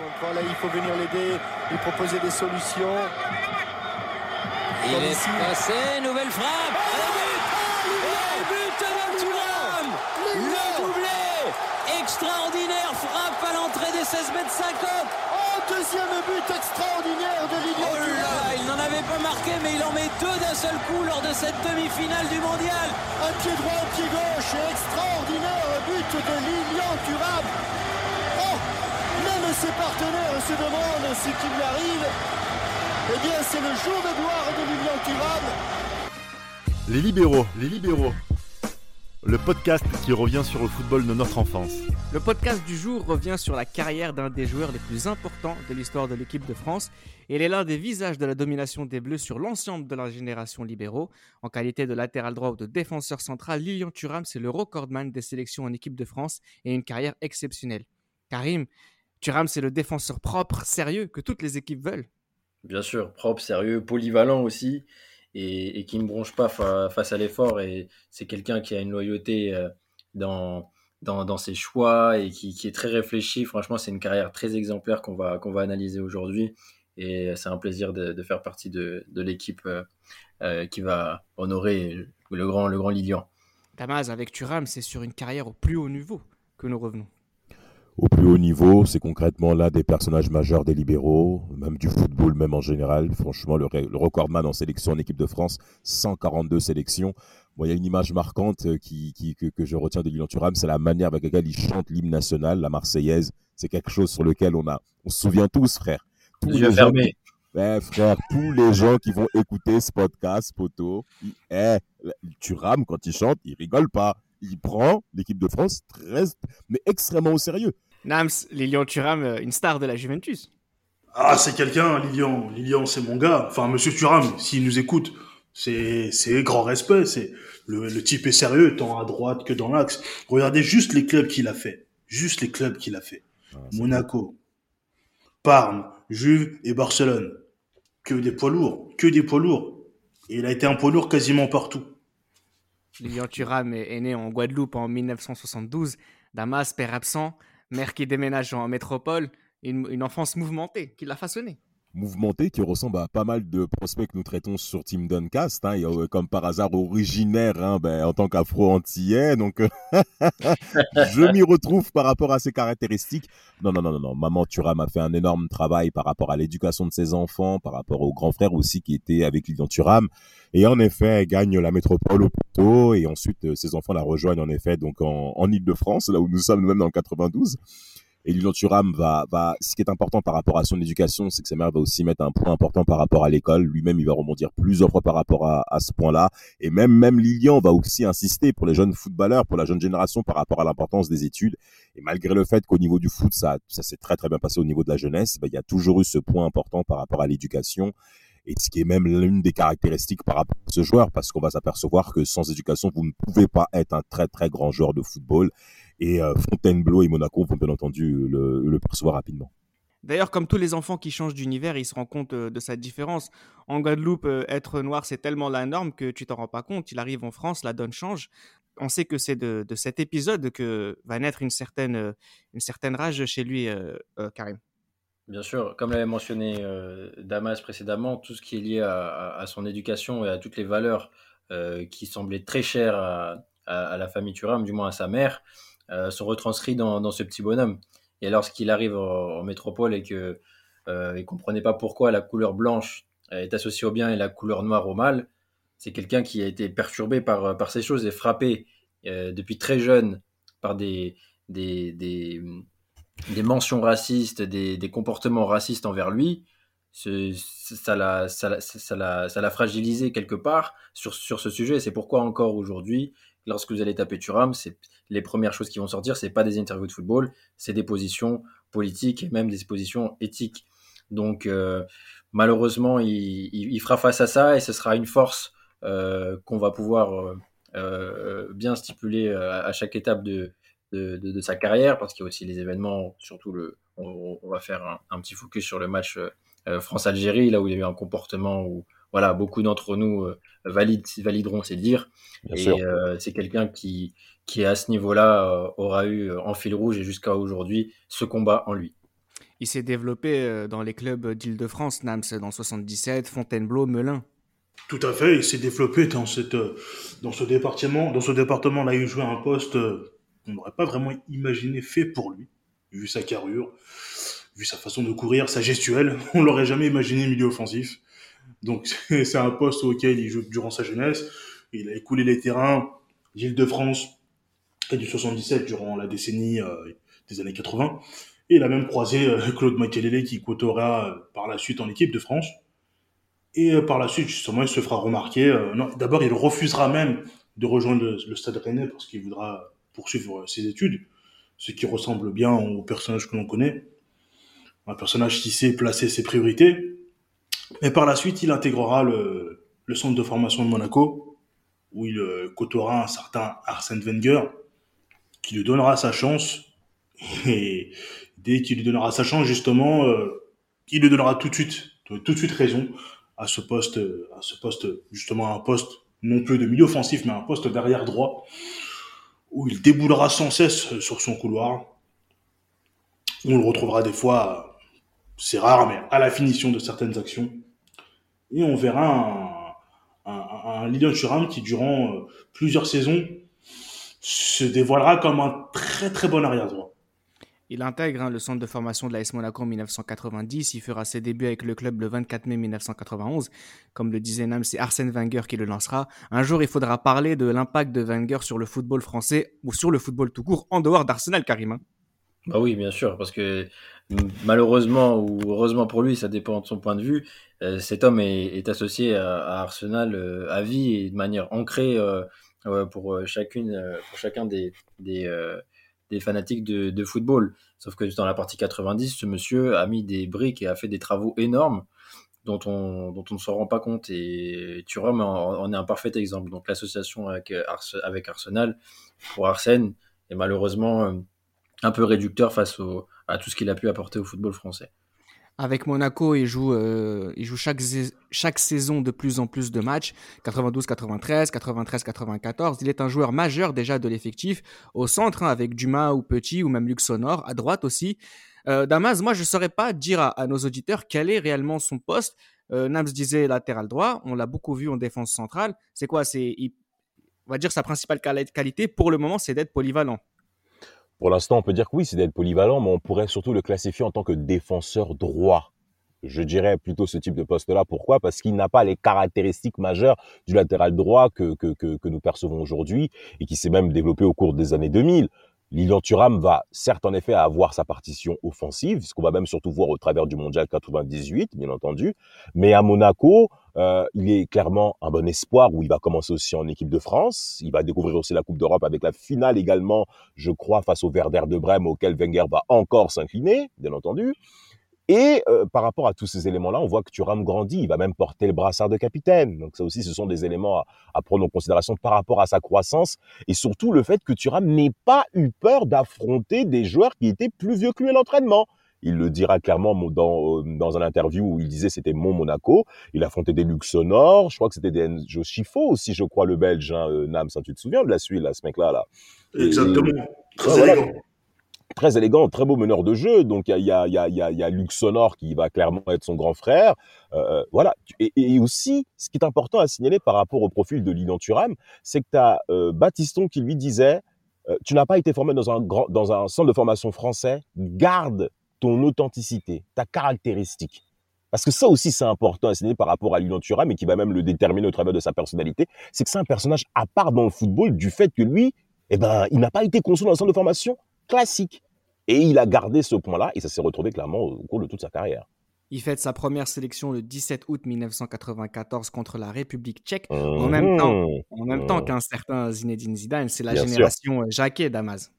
Il faut venir l'aider, lui proposer des solutions. Il est passé, nouvelle frappe. Et but de Thuram Le doublé Extraordinaire frappe à l'entrée des 16 mètres 50 Oh, deuxième but extraordinaire de Lilian Oh là, il n'en avait pas marqué, mais il en met deux d'un seul coup lors de cette demi-finale du mondial. Un pied droit, un pied gauche, extraordinaire but de Lilian Thuram. Ses partenaires se demandent ce qui lui arrive. Eh bien, c'est le jour de gloire de Lilian Thuram. Les libéraux, les libéraux. Le podcast qui revient sur le football de notre enfance. Le podcast du jour revient sur la carrière d'un des joueurs les plus importants de l'histoire de l'équipe de France. Il est l'un des visages de la domination des Bleus sur l'ensemble de la génération libéraux. En qualité de latéral droit ou de défenseur central, Lilian Thuram, c'est le recordman des sélections en équipe de France et une carrière exceptionnelle. Karim, Thuram, c'est le défenseur propre, sérieux, que toutes les équipes veulent. Bien sûr, propre, sérieux, polyvalent aussi, et, qui ne bronche pas face à l'effort. Et c'est quelqu'un qui a une loyauté euh, dans, dans, ses choix et qui, est très réfléchi. Franchement, c'est une carrière très exemplaire qu'on va, qu'on va analyser aujourd'hui. Et c'est un plaisir de, faire partie de, l'équipe euh, euh, qui va honorer le grand, le grand Lilian. Damas, avec Thuram, c'est sur une carrière au plus haut niveau que nous revenons au plus haut niveau. C'est concrètement l'un des personnages majeurs des libéraux, même du football, même en général. Franchement, le, recordman en sélection en équipe de France, 142 sélections. Bon, il y a une image marquante euh, qui, que, je retiens de Lilian Thuram, c'est la manière avec laquelle il chante l'hymne national, la Marseillaise. C'est quelque chose sur lequel on a, on se souvient tous, frère. Tous les, gens frère, tous les gens qui vont écouter ce podcast, poto, eh, Thuram, quand il chante, il rigole pas. Il prend l'équipe de France très, mais extrêmement au sérieux. Nams, Lilian Thuram, euh, une star de la Juventus. Ah, c'est quelqu'un, Lilian. Lilian, c'est mon gars. Enfin, monsieur Thuram, s'il nous écoute, c'est, c'est grand respect. C'est, le, le, type est sérieux, tant à droite que dans l'axe. Regardez juste les clubs qu'il a fait. Juste les clubs qu'il a fait. Ah, Monaco, Parme, Juve et Barcelone. Que des poids lourds. Que des poids lourds. Et il a été un poids lourd quasiment partout. Lilian Thuram est né en Guadeloupe en 1972. Damas, père absent, mère qui déménage en métropole, une, enfance mouvementée qui l'a façonné mouvementé qui ressemble à pas mal de prospects que nous traitons sur Team Duncast, hein, euh, comme par hasard originaire hein, ben, en tant qu'afro-antillais. Donc, je m'y retrouve par rapport à ses caractéristiques. Non, non, non, non, non. Maman Thuram a fait un énorme travail par rapport à l'éducation de ses enfants, par rapport au grand frère aussi qui était avec Lilian Thuram. Et en effet, elle gagne la métropole au poteau et ensuite euh, ses enfants la rejoignent en effet donc en, en Ile-de-France, là où nous sommes nous-mêmes dans le 92. Et Lilian Thuram va, va, ce qui est important par rapport à son éducation, c'est que sa mère va aussi mettre un point important par rapport à l'école. Lui-même, il va rebondir plusieurs fois par rapport à, à ce point-là. Et même, même Lilian va aussi insister pour les jeunes footballeurs, pour la jeune génération par rapport à l'importance des études. Et malgré le fait qu'au niveau du foot, ça, ça s'est très très bien passé au niveau de la jeunesse, ben, il y a toujours eu ce point important par rapport à l'éducation et ce qui est même l'une des caractéristiques par rapport à ce joueur, parce qu'on va s'apercevoir que sans éducation, vous ne pouvez pas être un très très grand joueur de football. Et euh, Fontainebleau et Monaco vont bien entendu le, percevoir rapidement. D'ailleurs, comme tous les enfants qui changent d'univers, ils se rendent compte euh, de sa différence. En Guadeloupe, euh, être noir, c'est tellement la norme que tu t'en rends pas compte. Il arrive en France, la donne change. On sait que c'est de, cet épisode que va naître une certaine, une certaine rage chez lui, Karim. Bien sûr, comme l'avait mentionné Damas précédemment, tout ce qui est lié à, son éducation et à toutes les valeurs qui semblaient très chères à, à, la famille Thuram, du moins à sa mère, euh, sont retranscrits dans, ce petit bonhomme. Et lorsqu'il arrive en, métropole et que euh, comprenait pas pourquoi la couleur blanche est associée au bien et la couleur noire au mal, c'est quelqu'un qui a été perturbé par, ces choses et frappé euh, depuis très jeune par des, mentions racistes, des, comportements racistes envers lui. Ça l'a fragilisé quelque part sur ce sujet. C'est pourquoi encore aujourd'hui, lorsque vous allez taper Thuram, c'est les premières choses qui vont sortir, c'est pas des interviews de football, c'est des positions politiques et même des positions éthiques. Donc euh, malheureusement, il, fera face à ça et ce sera une force euh, qu'on va pouvoir euh, bien stipuler à, chaque étape de, de, sa carrière, parce qu'il y a aussi les événements, surtout le, on, va faire un, un, petit focus sur le match France-Algérie, là où il y a eu un comportement où voilà, beaucoup d'entre nous euh, valideront ces dires. et euh, c'est quelqu'un qui, qui, à ce niveau-là, euh, aura eu en fil rouge et jusqu'à aujourd'hui ce combat en lui. Il s'est développé dans les clubs d'Île-de-France, Nams dans 77, Fontainebleau, Melun. Tout à fait, il s'est développé dans, cette, dans ce département. Dans ce département, là, il jouait un poste qu'on n'aurait pas vraiment imaginé fait pour lui, vu sa carrure, vu sa façon de courir, sa gestuelle. On l'aurait jamais imaginé milieu offensif. Donc, c'est un poste auquel il joue durant sa jeunesse. Il a écoulé les terrains d'Île-de-France et du 77 durant la décennie des années 80. Et il a même croisé euh, Claude Makelele qui côtoiera euh, par la suite en équipe de France. Et euh, par la suite, justement, il se fera remarquer. D'abord, il refusera même de rejoindre le, Stade Rennais parce qu'il voudra poursuivre ses études, ce qui ressemble bien au personnage que l'on connaît. Un personnage qui sait placer ses priorités. Mais par la suite, il intégrera le, centre de formation de Monaco, où il côtoiera un certain Arsène Wenger, qui lui donnera sa chance. Et dès qu'il lui donnera sa chance, justement, euh, il lui donnera tout de suite, raison à ce poste, à justement, un poste non plus de milieu offensif, mais un poste derrière droit, où il déboulera sans cesse sur son couloir. On le retrouvera des fois, c'est rare, mais à la finition de certaines actions. Et on verra un, un, un qui, durant euh, plusieurs saisons, se dévoilera comme un très très bon arrière droit. Il intègre hein, le centre de formation de l'AS Monaco en 1990. Il fera ses débuts avec le club le 24 mai 1991. Comme le disait Nam, c'est Arsène Wenger qui le lancera. Un jour, il faudra parler de l'impact de Wenger sur le football français ou sur le football tout court en dehors d'Arsenal, Karim. Bah oui, bien sûr, parce que malheureusement ou heureusement pour lui, ça dépend de son point de vue. Euh, cet homme est, associé à, Arsenal euh, à vie et de manière ancrée euh, pour chacune, pour chacun des, des des fanatiques de, football. Sauf que dans la partie 90, ce monsieur a mis des briques et a fait des travaux énormes dont on, dont on ne se rend pas compte. Et Thuram en, est un parfait exemple. Donc l'association avec, avec Arsenal, pour Arsène, est malheureusement un peu réducteur face à tout ce qu'il a pu apporter au football français. Avec Monaco, il joue, euh, il joue chaque, saison de plus en plus de matchs, 92-93, 93-94. Il est un joueur majeur déjà de l'effectif, au centre hein, avec Dumas ou Petit ou même Luxonor, à droite aussi. Euh, Damas, moi je ne saurais pas dire à, nos auditeurs quel est réellement son poste. Euh, Nams disait latéral droit, on l'a beaucoup vu en défense centrale. C'est quoi? On va dire sa principale qualité pour le moment, c'est d'être polyvalent. Pour l'instant, on peut dire que oui, c'est d'être polyvalent, mais on pourrait surtout le classifier en tant que défenseur droit. Je dirais plutôt ce type de poste-là. Pourquoi? Parce qu'il n'a pas les caractéristiques majeures du latéral droit que, que, que, que nous percevons aujourd'hui et qui s'est même développé au cours des années 2000. Lilian Thuram va certes en effet avoir sa partition offensive, ce qu'on va même surtout voir au travers du Mondial 98, bien entendu. Mais à Monaco, euh, il est clairement un bon espoir où il va commencer aussi en équipe de France. Il va découvrir aussi la Coupe d'Europe avec la finale également, je crois, face au Werder de Brême auquel Wenger va encore s'incliner, bien entendu. Et euh, par rapport à tous ces éléments-là, on voit que Thuram grandit, il va même porter le brassard de capitaine. Donc ça aussi, ce sont des éléments à, prendre en considération par rapport à sa croissance et surtout le fait que Thuram n'ait pas eu peur d'affronter des joueurs qui étaient plus vieux que lui à l'entraînement. Il le dira clairement dans, euh, dans un interview où il disait c'était mon Monaco. Il affrontait des Luxonor, je crois que c'était des Enzo Schifo aussi, je crois, le Belge, hein, euh, Nam, ça tu te souviens de la suite, là, ce mec-là là? Exactement. Très élégant très élégant, très beau meneur de jeu. Donc il y a, y, a, y, a, y a Luc Sonor qui va clairement être son grand frère. Euh, voilà. Et, aussi, ce qui est important à signaler par rapport au profil de Lilian Thuram, c'est que tu as euh, Baptiston qui lui disait euh, Tu n'as pas été formé dans un, grand, dans un centre de formation français, garde ton authenticité, ta caractéristique. Parce que ça aussi, c'est important à signaler par rapport à Lilian Thuram et qui va même le déterminer au travers de sa personnalité. C'est que c'est un personnage à part dans le football du fait que lui, eh ben, il n'a pas été conçu dans un centre de formation classique. Et il a gardé ce point-là et ça s'est retrouvé clairement au cours de toute sa carrière. Il fait sa première sélection le 17 août 1994 contre la République tchèque, en même temps, mmh. en même temps mmh. qu'un certain Zinedine Zidane. C'est la génération euh, Jacquet Damas.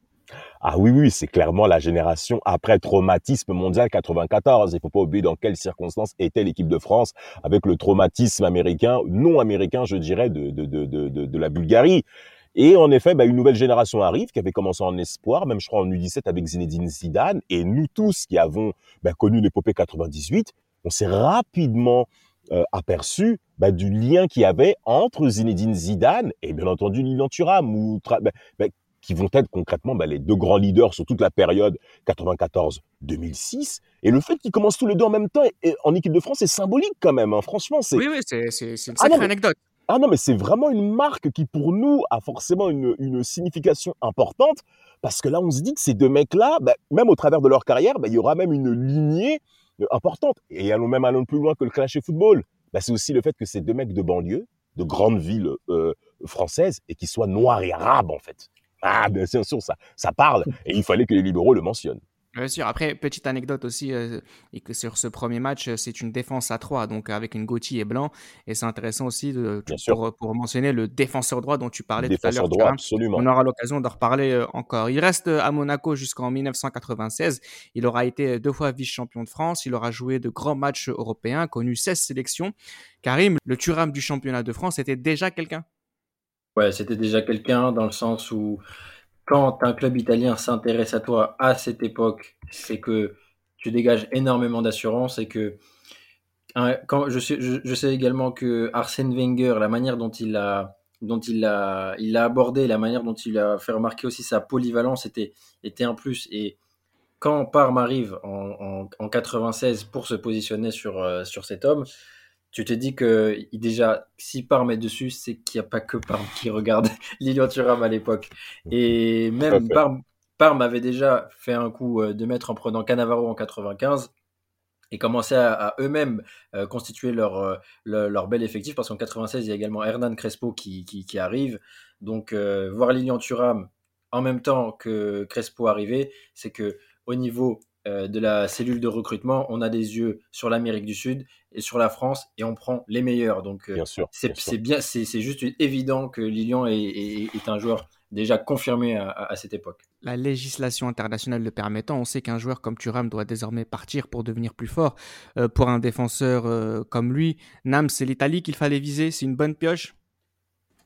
Ah oui, oui, c'est clairement la génération après traumatisme mondial 94. Il faut pas oublier dans quelles circonstances était l'équipe de France avec le traumatisme américain, non américain, je dirais, de, de, de, de la Bulgarie. Et en effet, bah, une nouvelle génération arrive qui avait commencé en espoir, même je crois en U17 avec Zinedine Zidane. Et nous tous qui avons bah, connu l'épopée 98, on s'est rapidement euh, aperçu bah, du lien qu'il y avait entre Zinedine Zidane et bien entendu Lilian Thuram, qui vont être concrètement bah, les deux grands leaders sur toute la période 94-2006. Et le fait qu'ils commencent tous les deux en même temps et, en équipe de France, c'est symbolique quand même. Hein. Franchement, c'est. Oui, oui, c'est une ah sacrée anecdote. Ah non, mais c'est vraiment une marque qui, pour nous, a forcément une, une signification importante. Parce que là, on se dit que ces deux mecs-là, bah, même au travers de leur carrière, bah, il y aura même une lignée euh, importante. Et allons même allons plus loin que le clash et football. Bah, c'est aussi le fait que ces deux mecs de banlieue, de grandes villes euh, françaises, et qui soient noirs et arabes, en fait. Ah, bien sûr, ça, ça parle. Et il fallait que les libéraux le mentionnent. Bien sûr. Après, petite anecdote aussi, euh, et que sur ce premier match, euh, c'est une défense à 3, donc avec une Gauthier et Blanc. Et c'est intéressant aussi de, pour, pour, mentionner le défenseur droit dont tu parlais tout à l'heure. droit, absolument. On aura l'occasion d'en reparler euh, encore. Il reste à Monaco jusqu'en 1996. Il aura été deux fois vice-champion de France. Il aura joué de grands matchs européens, connu 16 sélections. Karim, le Turam du championnat de France, était déjà quelqu'un? Ouais, c'était déjà quelqu'un dans le sens où quand un club italien s'intéresse à toi à cette époque, c'est que tu dégages énormément d'assurance et que quand je sais, également que Arsène Wenger, la manière dont il a dont il a, il a abordé, la manière dont il a fait remarquer aussi sa polyvalence était, était un plus. Et quand Parme arrive en, en, en 96 pour se positionner sur, euh, sur cet homme, tu te dis que déjà, si Parme est dessus, c'est qu'il n'y a pas que Parme qui regarde Lilian Thuram à l'époque. Et même Parme, Parme, avait déjà fait un coup euh, de maître en prenant Cannavaro en 95 et commençait à, eux-mêmes euh, constituer leur, euh, leur, bel effectif parce qu'en 96, il y a également Hernan Crespo qui, qui, arrive. Donc, voir Lilian Thuram en même temps que Crespo arriver, c'est que au niveau de la cellule de recrutement, on a des yeux sur l'Amérique du Sud et sur la France et on prend les meilleurs. Donc, euh, c'est bien, c'est juste évident que Lilian est, un joueur déjà confirmé à, cette époque. La législation internationale le permettant, on sait qu'un joueur comme Thuram doit désormais partir pour devenir plus fort. Euh, pour un défenseur comme lui, Nam, c'est l'Italie qu'il fallait viser. C'est une bonne pioche?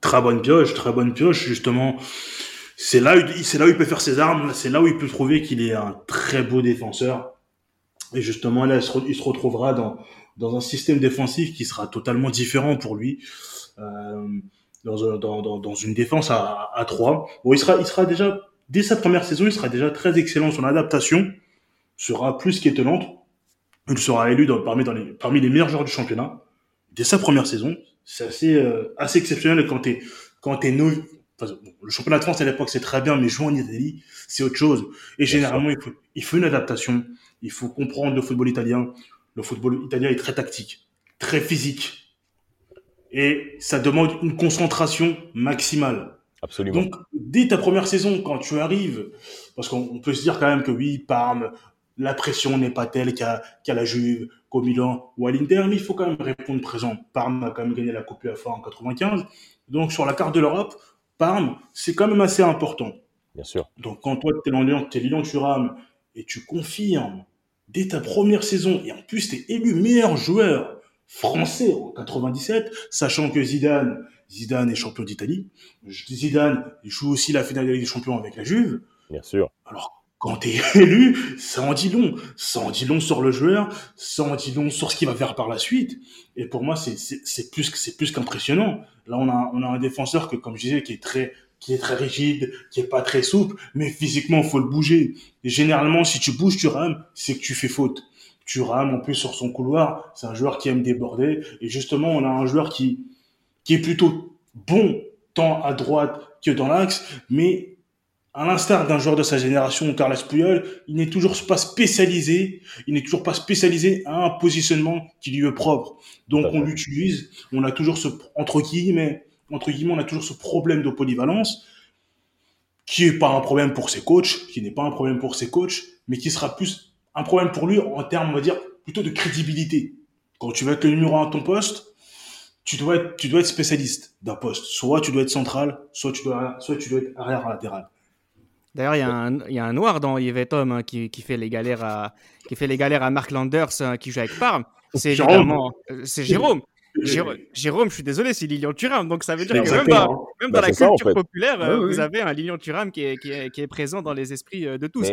Très bonne pioche, très bonne pioche, justement c'est là, c'est là où il peut faire ses armes, c'est là où il peut trouver qu'il est un très beau défenseur. Et justement, là, il se, retrouvera dans, dans un système défensif qui sera totalement différent pour lui. Euh, dans, dans, dans, une défense à, à 3. Bon, il sera, il sera déjà, dès sa première saison, il sera déjà très excellent. Son adaptation sera plus qu'étonnante. Il sera élu dans, parmi, dans les, parmi les meilleurs joueurs du championnat. Dès sa première saison, c'est assez, euh, assez exceptionnel quand t'es, quand t'es le championnat de France à l'époque c'est très bien, mais jouer en Italie c'est autre chose. Et généralement il faut, il faut une adaptation. Il faut comprendre le football italien. Le football italien est très tactique, très physique, et ça demande une concentration maximale. Absolument. Donc dès ta première saison, quand tu arrives, parce qu'on peut se dire quand même que oui, Parme, la pression n'est pas telle qu'à la Juve, qu'au Milan ou à l'Inter, mais il faut quand même répondre présent. Parme a quand même gagné la Coupe UEFA en 95. Donc sur la carte de l'Europe, Parme, c'est quand même assez important. Bien sûr. Donc quand toi, tu es Lyon, es Lyon Thuram et tu confirmes dès ta première saison, et en plus tu es élu meilleur joueur français en 97, sachant que Zidane, Zidane est champion d'Italie. Zidane joue aussi la finale de la Ligue des Champions avec la Juve. Bien sûr. Alors quand tu es élu, ça en dit long. Ça en dit long sur le joueur, ça en dit long sur ce qu'il va faire par la suite. Et pour moi, c'est plus, c'est plus qu'impressionnant. Là, on a, on a un défenseur que, comme je disais, qui est très, qui est très rigide, qui est pas très souple, mais physiquement, faut le bouger. Et généralement, si tu bouges, tu rames, c'est que tu fais faute. Tu rames en plus sur son couloir. C'est un joueur qui aime déborder. Et justement, on a un joueur qui, qui est plutôt bon tant à droite que dans l'axe, mais à l'instar d'un joueur de sa génération, Carles Puyol, il n'est toujours pas spécialisé, il n'est toujours pas spécialisé à un positionnement qui lui est propre. Donc on l'utilise, on a toujours ce entre guillemets, entre guillemets, on a toujours ce problème de polyvalence qui est pas un problème pour ses coachs, qui n'est pas un problème pour ses coachs, mais qui sera plus un problème pour lui en termes, on va dire, plutôt de crédibilité. Quand tu vas être le numéro un à ton poste, tu dois être, tu dois être spécialiste d'un poste. Soit tu dois être central, soit tu dois, soit tu dois être arrière latéral. D'ailleurs, il y, a un noir dans Yves Tom hein, qui, fait les galères à, qui fait les galères à Mark Landers hein, qui joue avec Parme. C'est évidemment, euh, c'est Jérôme. Jérôme, je suis désolé, c'est Lilian Thuram. Donc ça veut dire que même, dans, même dans bah, la culture populaire, euh, vous avez un Lilian Thuram qui est, qui, est, qui est, présent dans les esprits euh, de tous.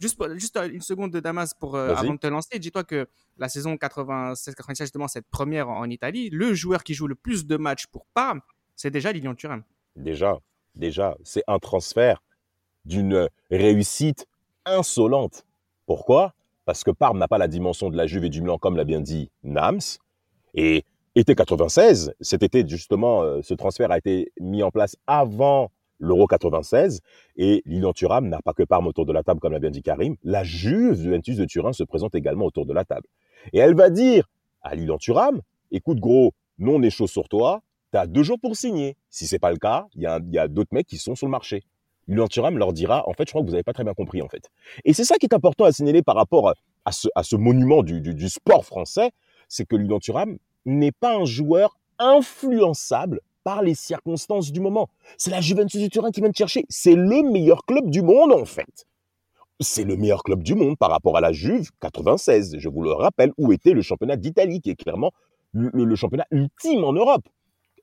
Juste, juste une seconde de Damas pour, avant de te lancer. Dis-toi que la saison 96-97, justement, cette première en Italie, le joueur qui joue le plus de matchs pour Parme, c'est déjà Lilian Thuram. Déjà, déjà, c'est un transfert d'une réussite insolente. Pourquoi? Parce que Parme n'a pas la dimension de la Juve et du Milan, comme l'a bien dit Nams. Et été 96, cet été justement, euh, ce transfert a été mis en place avant l'Euro 96 et Lilian Thuram n'a pas que Parme autour de la table, comme l'a bien dit Karim. La Juve Juventus de Turin se présente également autour de la table. Et elle va dire à Lilian Thuram, écoute gros, nous on est chaud sur toi, tu as deux jours pour signer. Si c'est pas le cas, il y a, d'autres mecs qui sont sur le marché. Lilian Thuram leur dira, en fait, je crois que vous n'avez pas très bien compris, en fait. Et c'est ça qui est important à signaler par rapport à ce, monument du sport français, c'est que Lilian Thuram n'est pas un joueur influençable par les circonstances du moment. C'est la Juventus du Turin qui vient de chercher. C'est le meilleur club du monde, en fait. C'est le meilleur club du monde par rapport à la Juve 96. Je vous le rappelle, où était le championnat d'Italie, qui est clairement le, championnat ultime en Europe.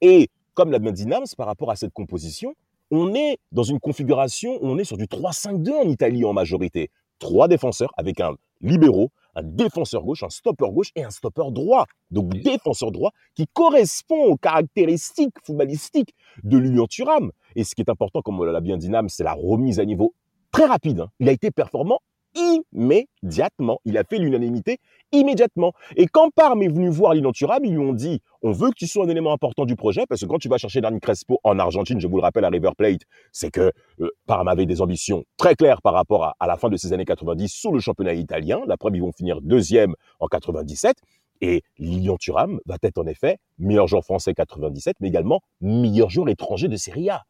Et comme l'a bien dit Nams, par rapport à cette composition, on est dans une configuration, on est sur du 3-5-2 en Italie en majorité. Trois défenseurs avec un libéraux, un défenseur gauche, un stopper gauche et un stopper droit. Donc défenseur droit qui correspond aux caractéristiques footballistiques de l'Union Turam. Et ce qui est important, comme l'a bien dit Nam, c'est la remise à niveau très rapide. Hein. Il a été performant immédiatement. Il a fait l'unanimité immédiatement. Et quand Parme est venu voir l'Inenturable, ils lui ont dit on veut que tu sois un élément important du projet, parce que quand tu vas chercher Dani Crespo en Argentine, je vous le rappelle à River Plate, c'est que euh, Parme avait des ambitions très claires par rapport à, la fin de ces années 90 sous le championnat italien. La preuve, ils vont finir deuxième en 97. Et Lilian Thuram va être en effet meilleur joueur français 97, mais également meilleur joueur étranger de Serie A.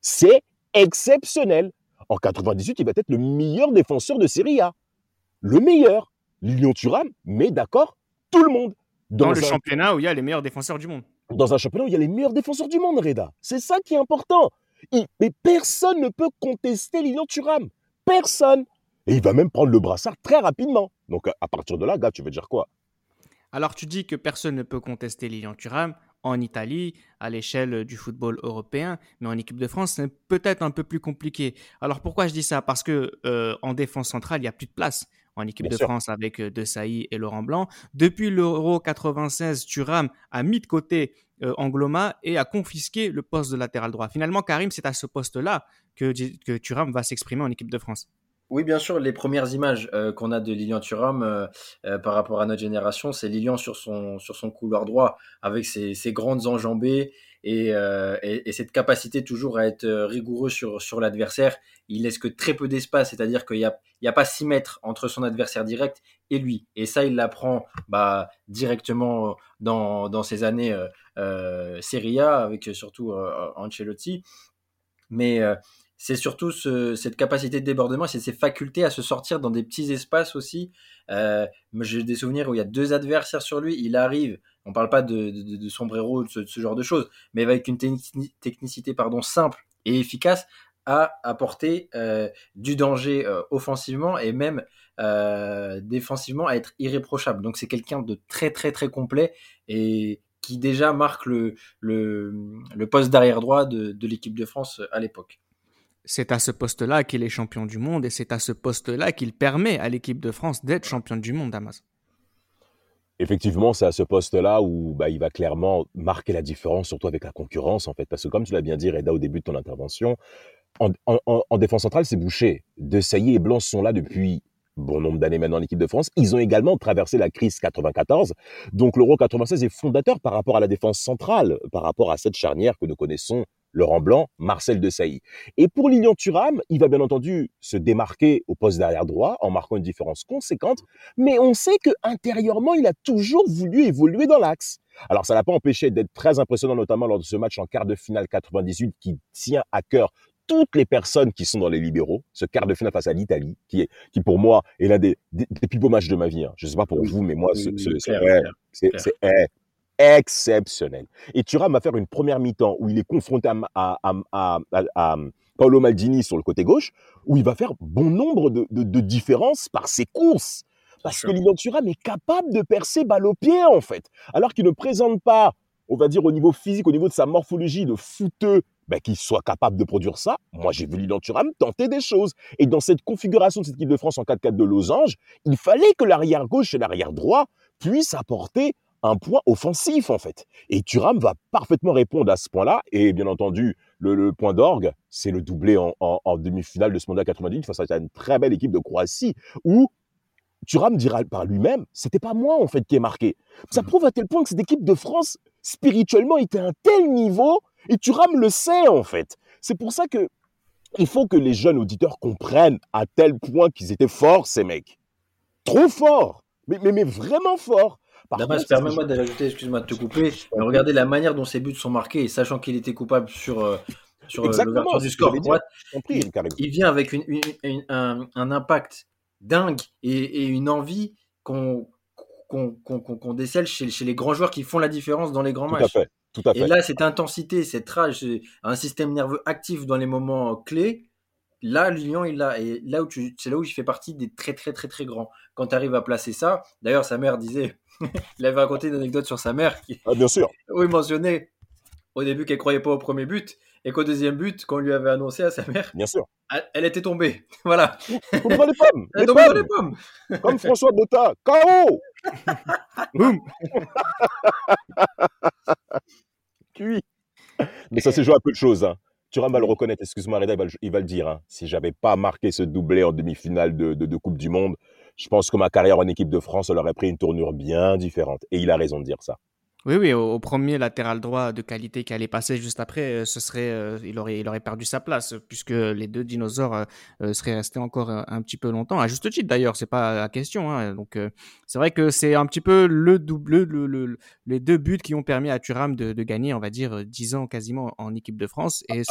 C'est exceptionnel. En 98, il va être le meilleur défenseur de Serie A. Le meilleur. Lilian Thuram, mais d'accord, tout le monde. Dans, dans le un... championnat où il y a les meilleurs défenseurs du monde. Dans un championnat où il y a les meilleurs défenseurs du monde, Reda. C'est ça qui est important. Il... mais personne ne peut contester Lilian Thuram. Personne. Et il va même prendre le brassard très rapidement. Donc à partir de là, gars, tu veux dire quoi? Alors tu dis que personne ne peut contester Lilian Thuram en Italie, à l'échelle du football européen, mais en équipe de France, c'est peut-être un peu plus compliqué. Alors pourquoi je dis ça? Parce que euh, en défense centrale, il n'y a plus de place en équipe Bien de sûr. France avec De Sailly et Laurent Blanc. Depuis l'Euro 96, Thuram a mis de côté euh, Angloma et a confisqué le poste de latéral droit. Finalement, Karim, c'est à ce poste-là que, que Thuram va s'exprimer en équipe de France. Oui, bien sûr, les premières images euh, qu'on a de Lilian Thuram euh, euh, par rapport à notre génération, c'est Lilian sur son, sur son couloir droit, avec ses, grandes enjambées et, cette capacité toujours à être rigoureux sur, sur l'adversaire. Il laisse que très peu d'espace, c'est-à-dire qu'il n'y a, il y a pas 6 mètres entre son adversaire direct et lui. Et ça, il l'apprend bah, directement dans, dans ses années Serie A, avec surtout Ancelotti. Mais c'est surtout ce, cette capacité de débordement, c'est ses facultés à se sortir dans des petits espaces aussi. Euh, J'ai des souvenirs où il y a deux adversaires sur lui, il arrive, on parle pas de, de, sombrero, de ce, de ce, genre de choses, mais avec une technicité pardon, simple et efficace à apporter euh, du danger euh, offensivement et même défensivement à être irréprochable. Donc c'est quelqu'un de très très très complet et qui déjà marque le, poste d'arrière droit de l'équipe de France à l'époque c'est à ce poste-là qu'il est champion du monde et c'est à ce poste-là qu'il permet à l'équipe de France d'être championne du monde, Damas. Effectivement, c'est à ce poste-là où bah, il va clairement marquer la différence, surtout avec la concurrence, en fait. Parce que comme tu l'as bien dit, Reda, au début de ton intervention, en, en, en défense centrale, c'est bouché. De Sailly et Blanc sont là depuis bon nombre d'années maintenant en équipe de France. Ils ont également traversé la crise 94. Donc l'Euro 96 est fondateur par rapport à la défense centrale, par rapport à cette charnière que nous connaissons Laurent Blanc, Marcel Desailly. Et pour Lilian Thuram, il va bien entendu se démarquer au poste d'arrière droit en marquant une différence conséquente, mais on sait que intérieurement, il a toujours voulu évoluer dans l'axe. Alors ça l'a pas empêché d'être très impressionnant, notamment lors de ce match en quart de finale 98 qui tient à cœur toutes les personnes qui sont dans les libéraux, ce quart de finale face à l'Italie, qui est, qui pour moi est l'un des, des, des, plus beaux matchs de ma vie. Hein. Je sais pas pour vous, mais moi, c'est exceptionnel. Et Thuram va faire une première mi-temps où il est confronté à, à, à, à, Paolo Maldini sur le côté gauche, où il va faire bon nombre de, de, de différences par ses courses. Parce que Lilian Thuram est capable de percer balle au pied, en fait. Alors qu'il ne présente pas, on va dire, au niveau physique, au niveau de sa morphologie, de fouteux, ben, qu'il soit capable de produire ça. Moi, j'ai vu Lilian Thuram tenter des choses. Et dans cette configuration de cette équipe de France en 4-4 de losange, il fallait que l'arrière gauche et l'arrière droit puissent apporter un point offensif en fait. Et Thuram va parfaitement répondre à ce point-là. Et bien entendu, le, point d'orgue, c'est le doublé en, demi-finale de ce mondial 98 face à une très belle équipe de Croatie où Thuram dira par lui-même, c'était pas moi en fait qui ai marqué. Ça mmh. prouve à tel point que cette équipe de France spirituellement était à un tel niveau et Thuram le sait en fait. C'est pour ça que il faut que les jeunes auditeurs comprennent à tel point qu'ils étaient forts ces mecs. Trop forts, mais, mais, mais vraiment forts. Damas, permets-moi d'ajouter, excuse-moi de te couper, mais regardez la manière dont ces buts sont marqués, et sachant qu'il était coupable sur, euh, sur euh, l'ouverture du score, il, vient avec une, un, un, impact dingue et, et une envie qu'on qu'on décèle chez, chez, les grands joueurs qui font la différence dans les grands matchs. Tout à fait. Et là, cette intensité, cette rage, un système nerveux actif dans les moments clés, là, Lyon, il l'a. Et là où c'est là où il fait partie des très, très, très, très grands. Quand tu arrives à placer ça, d'ailleurs, sa mère disait, il avait raconté une anecdote sur sa mère. Qui, ah, bien sûr. Où il mentionnait au début qu'elle croyait pas au premier but et qu'au deuxième but, qu'on lui avait annoncé à sa mère, bien sûr, elle, était tombée. Voilà. Dans les pommes. Elle dans les pommes. Comme François Botta. KO Cuit. Mais ça s'est joué à peu de choses. Hein. Thuram va le reconnaître, excuse-moi Reda, il va, le dire. Hein. Si j'avais pas marqué ce doublé en demi-finale de, de, Coupe du Monde, je pense que ma carrière en équipe de France, elle aurait pris une tournure bien différente. Et il a raison de dire ça. Oui, oui, au, premier latéral droit de qualité qui allait passer juste après, euh, ce serait, euh, il, aurait, il aurait perdu sa place, puisque les deux dinosaures euh, seraient restés encore un, petit peu longtemps. À juste titre d'ailleurs, c'est pas la question. Hein. Donc, c'est vrai que c'est un petit peu le double, le, les deux buts qui ont permis à Thuram de, de, gagner, on va dire, 10 ans quasiment en équipe de France. Et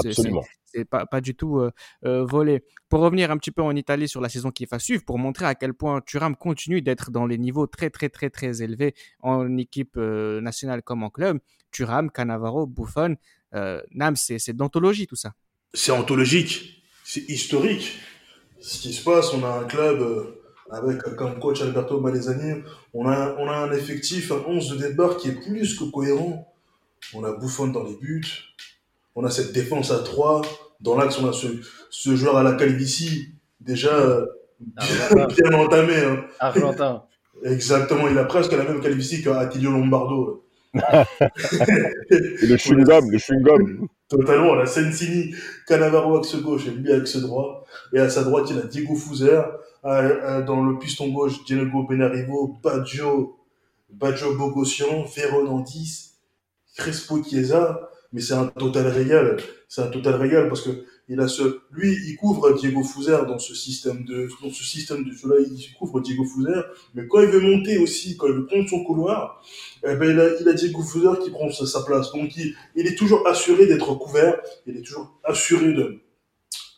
c'est pas, pas du tout euh, euh, volé. Pour revenir un petit peu en Italie sur la saison qui va suivre, pour montrer à quel point Thuram continue d'être dans les niveaux très très très très élevés en équipe euh, nationale comme en club, Thuram, Cannavaro, Buffon, Nam, c'est d'anthologie tout ça. C'est anthologique, c'est historique. Ce qui se passe, on a un club avec comme coach Alberto Malesani, on a, on a un effectif, un 11 de départ qui est plus que cohérent. On a Buffon dans les buts, on a cette défense à 3. Dans l'axe, on a ce, joueur à la Calvici, déjà bien, entamé. Hein. Argentin. Exactement, il a presque la même Calvici qu'Attilio Lombardo. le chewing-gum, le chewing-gum. Totalement, la Sensini, Canavaro axe gauche et lui axe droit. Et à sa droite, il a Diego Fouzer. Dans le piston gauche, Diego Benarivo, Baggio, Baggio Bogossian, Ferro Nandis, Crespo Chiesa mais c'est un total régal. C'est un total régal parce que il a ce, lui, il couvre Diego Fouzer dans ce système de, dans ce système de cela, il couvre Diego Fouzer, mais quand il veut monter aussi, quand il veut prendre son couloir, eh ben, il a, il a Diego Fouzer qui prend sa, place. Donc, il, il est toujours assuré d'être couvert, il est toujours assuré de,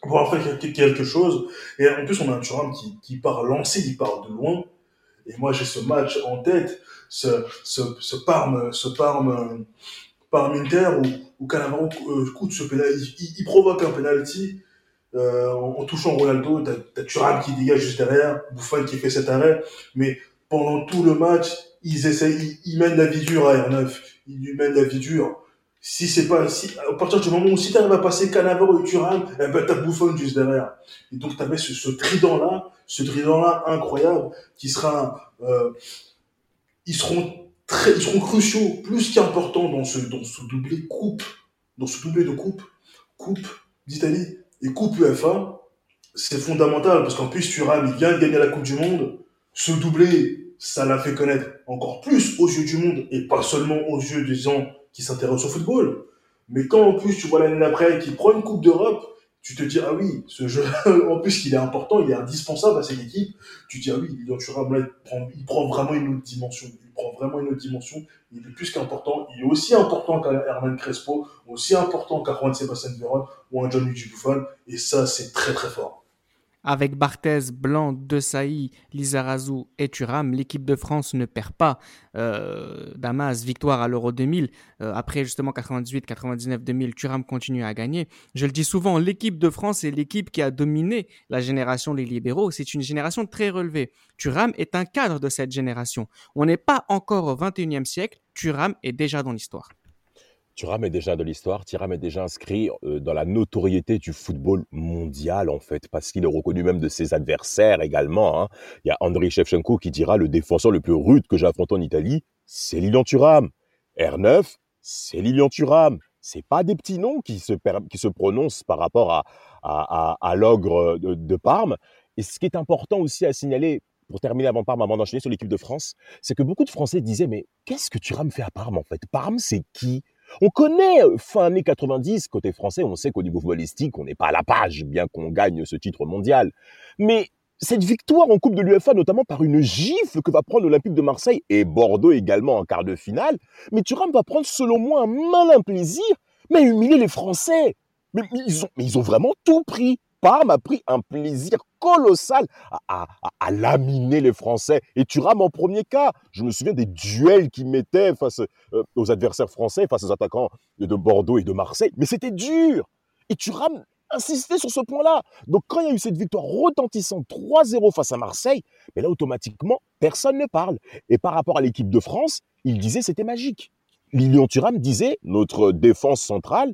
pouvoir faire quelque chose. Et en plus, on a un Thuram qui, qui part lancer, il part de loin. Et moi, j'ai ce match en tête, ce, ce, ce Parme, ce Parme, par Minter où, où euh, coûte ce penalty, il, provoque un penalty euh, en, touchant Ronaldo, t'as Thuram qui dégage juste derrière, Buffon qui fait cet arrêt, mais pendant tout le match, ils essayent, ils, mènent la vie dure à R9, ils lui mènent la vie dure. Si c'est pas, si, à partir du moment où si t'arrives à passer Cannavaro et Thuram, eh ben t'as Buffon juste derrière. Et donc t'avais ce, ce trident-là, ce trident-là incroyable, qui sera, euh, ils seront ils seront cruciaux, plus qu'importants dans ce, dans ce doublé coupe, dans ce doublé de coupe, coupe d'Italie et coupe UEFA. C'est fondamental parce qu'en plus, Thuram, il vient de gagner la Coupe du Monde. Ce doublé, ça l'a fait connaître encore plus aux yeux du monde et pas seulement aux yeux des gens qui s'intéressent au football. Mais quand en plus tu vois l'année d'après qu'il prend une Coupe d'Europe, tu te dis, ah oui, ce jeu, en plus qu'il est important, il est indispensable à cette équipe, tu te dis, ah oui, Thuram, il prend, il prend vraiment une autre dimension. Il prend vraiment une autre dimension. Il est plus qu'important. Il est aussi important qu'un Herman Crespo, aussi important qu'un Juan Sebastian Veron ou un John Luigi Buffon. Et ça, c'est très, très fort. Avec Barthez, Blanc, Desailly, Lizarazu et Thuram, l'équipe de France ne perd pas. Euh, Damas, victoire à l'Euro 2000. Euh, après justement 98, 99, 2000, Thuram continue à gagner. Je le dis souvent, l'équipe de France est l'équipe qui a dominé la génération des libéraux. C'est une génération très relevée. Thuram est un cadre de cette génération. On n'est pas encore au 21e siècle. Thuram est déjà dans l'histoire. Thuram est déjà de l'histoire, Thuram est déjà inscrit euh, dans la notoriété du football mondial en fait, parce qu'il est reconnu même de ses adversaires également. Hein. Il y a Andriy Shevchenko qui dira le défenseur le plus rude que j'ai affronté en Italie, c'est Lilian Thuram. R9, c'est Lilian Thuram. c'est pas des petits noms qui se, qui se prononcent par rapport à, à, l'ogre de, Parme. Et ce qui est important aussi à signaler, pour terminer avant Parme, avant d'enchaîner sur l'équipe de France, c'est que beaucoup de Français disaient, mais qu'est-ce que Thuram fait à Parme en fait? Parme, c'est qui? On connaît euh, fin années 90 côté français, on sait qu'au niveau footballistique, on n'est pas à la page, bien qu'on gagne ce titre mondial. Mais cette victoire en Coupe de l'UEFA, notamment par une gifle que va prendre l'Olympique de Marseille et Bordeaux également en quart de finale, mais Thuram va prendre selon moi un malin plaisir, mais humilier les Français. Mais, ils, ont, mais ils ont vraiment tout pris. Parme a pris un plaisir colossal à, laminer les Français. Et Thuram en premier cas. Je me souviens des duels qu'il mettait face euh, aux adversaires français, face aux attaquants de Bordeaux et de Marseille. Mais c'était dur. Et Thuram insistait sur ce point-là. Donc quand il y a eu cette victoire retentissante 3-0 face à Marseille, mais là automatiquement, personne ne parle. Et par rapport à l'équipe de France, il disait c'était magique. Lilian Thuram disait, notre défense centrale,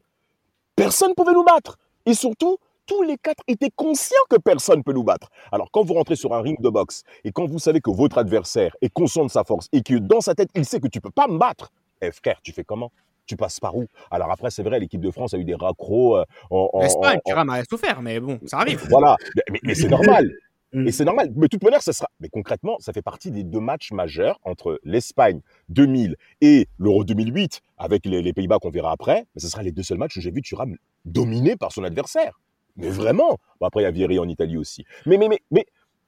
personne ne pouvait nous battre. Et surtout, tous les quatre étaient conscients que personne ne peut nous battre. Alors quand vous rentrez sur un ring de boxe et quand vous savez que votre adversaire est conscient de sa force et que dans sa tête, il sait que tu peux pas me battre, eh frère, tu fais comment? Tu passes par où? Alors après, c'est vrai, l'équipe de France a eu des raccros. Euh, en, L'Espagne, Thuram a souffert, mais bon, ça arrive. Voilà, mais, c'est normal. Et c'est normal. Mais de toute manière, ça sera. Mais concrètement, ça fait partie des deux matchs majeurs entre l'Espagne 2000 et l'Euro 2008, avec les, Pays-Bas qu'on verra après. Mais ce sera les deux seuls matchs où j'ai vu Thuram dominé par son adversaire. Mais vraiment. après, il y a Vieri en Italie aussi. Mais, mais, mais, mais,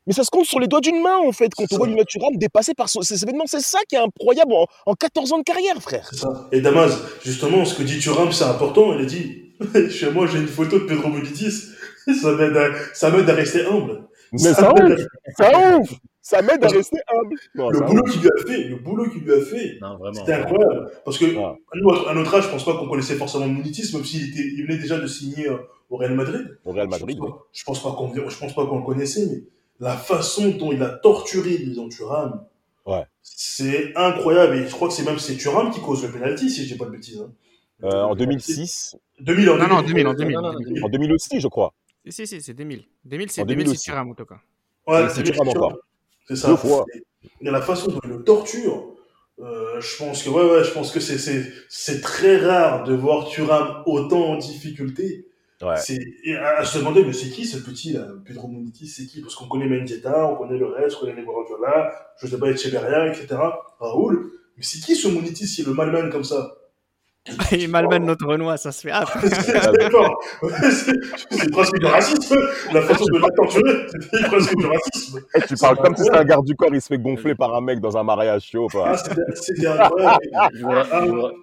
mais ça se compte sur les doigts d'une main, en fait, quand on voit Lina Thuram dépassé par ces événements. C'est ça qui est incroyable en, 14 ans de carrière, frère. Ça. Et Damas, justement, ce que dit Thuram, c'est important. Il a dit Chez moi, j'ai une photo de Pedro Moulitis. Ça m'aide à, rester humble. Mais ça, ouvre Ça ouvre ça m'aide à rester humble. le boulot qu'il lui a fait, le boulot qu'il lui a fait, c'était incroyable. Parce que à, notre âge, je pense pas qu'on connaissait forcément Moulitis, même s'il il venait déjà de signer euh, au Real Madrid. Au Real Madrid. Je pense pas, qu'on, je pense pas qu'on le connaissait, mais la façon dont il a torturé les Thuram, ouais. c'est incroyable. Et je crois que c'est même c'est Thuram qui cause le penalty, si je dis pas de bêtises. Hein. Euh, en 2006. 2000 en non, non, 2000, en 2000. En 2000 aussi, je crois. Si, si, c'est 2000. 2000, c'est 2000, c'est Thuram, en tout cas. Ouais, c'est Thuram encore. C'est ça. Et la façon dont il le torture, euh, je pense que ouais, ouais, je pense que c'est c'est c'est très rare de voir Thuram autant en difficulté. Ouais. C'est à, se demander mais c'est qui ce petit là, Pedro Muniti, c'est qui? Parce qu'on connaît Mendieta, on connaît le reste, on connaît les Guardiola, je sais pas Echeverria, etc. Raoul, mais c'est qui ce Muniti si le malman comme ça? Il malmène notre Renoir, ça se fait. Ah, c'est presque du racisme. La façon de la torturer, c'est presque du racisme. Eh, tu parles comme si c'était un garde du corps, il se fait gonfler par un mec dans un mariage chaud. Ah, c'était incroyable.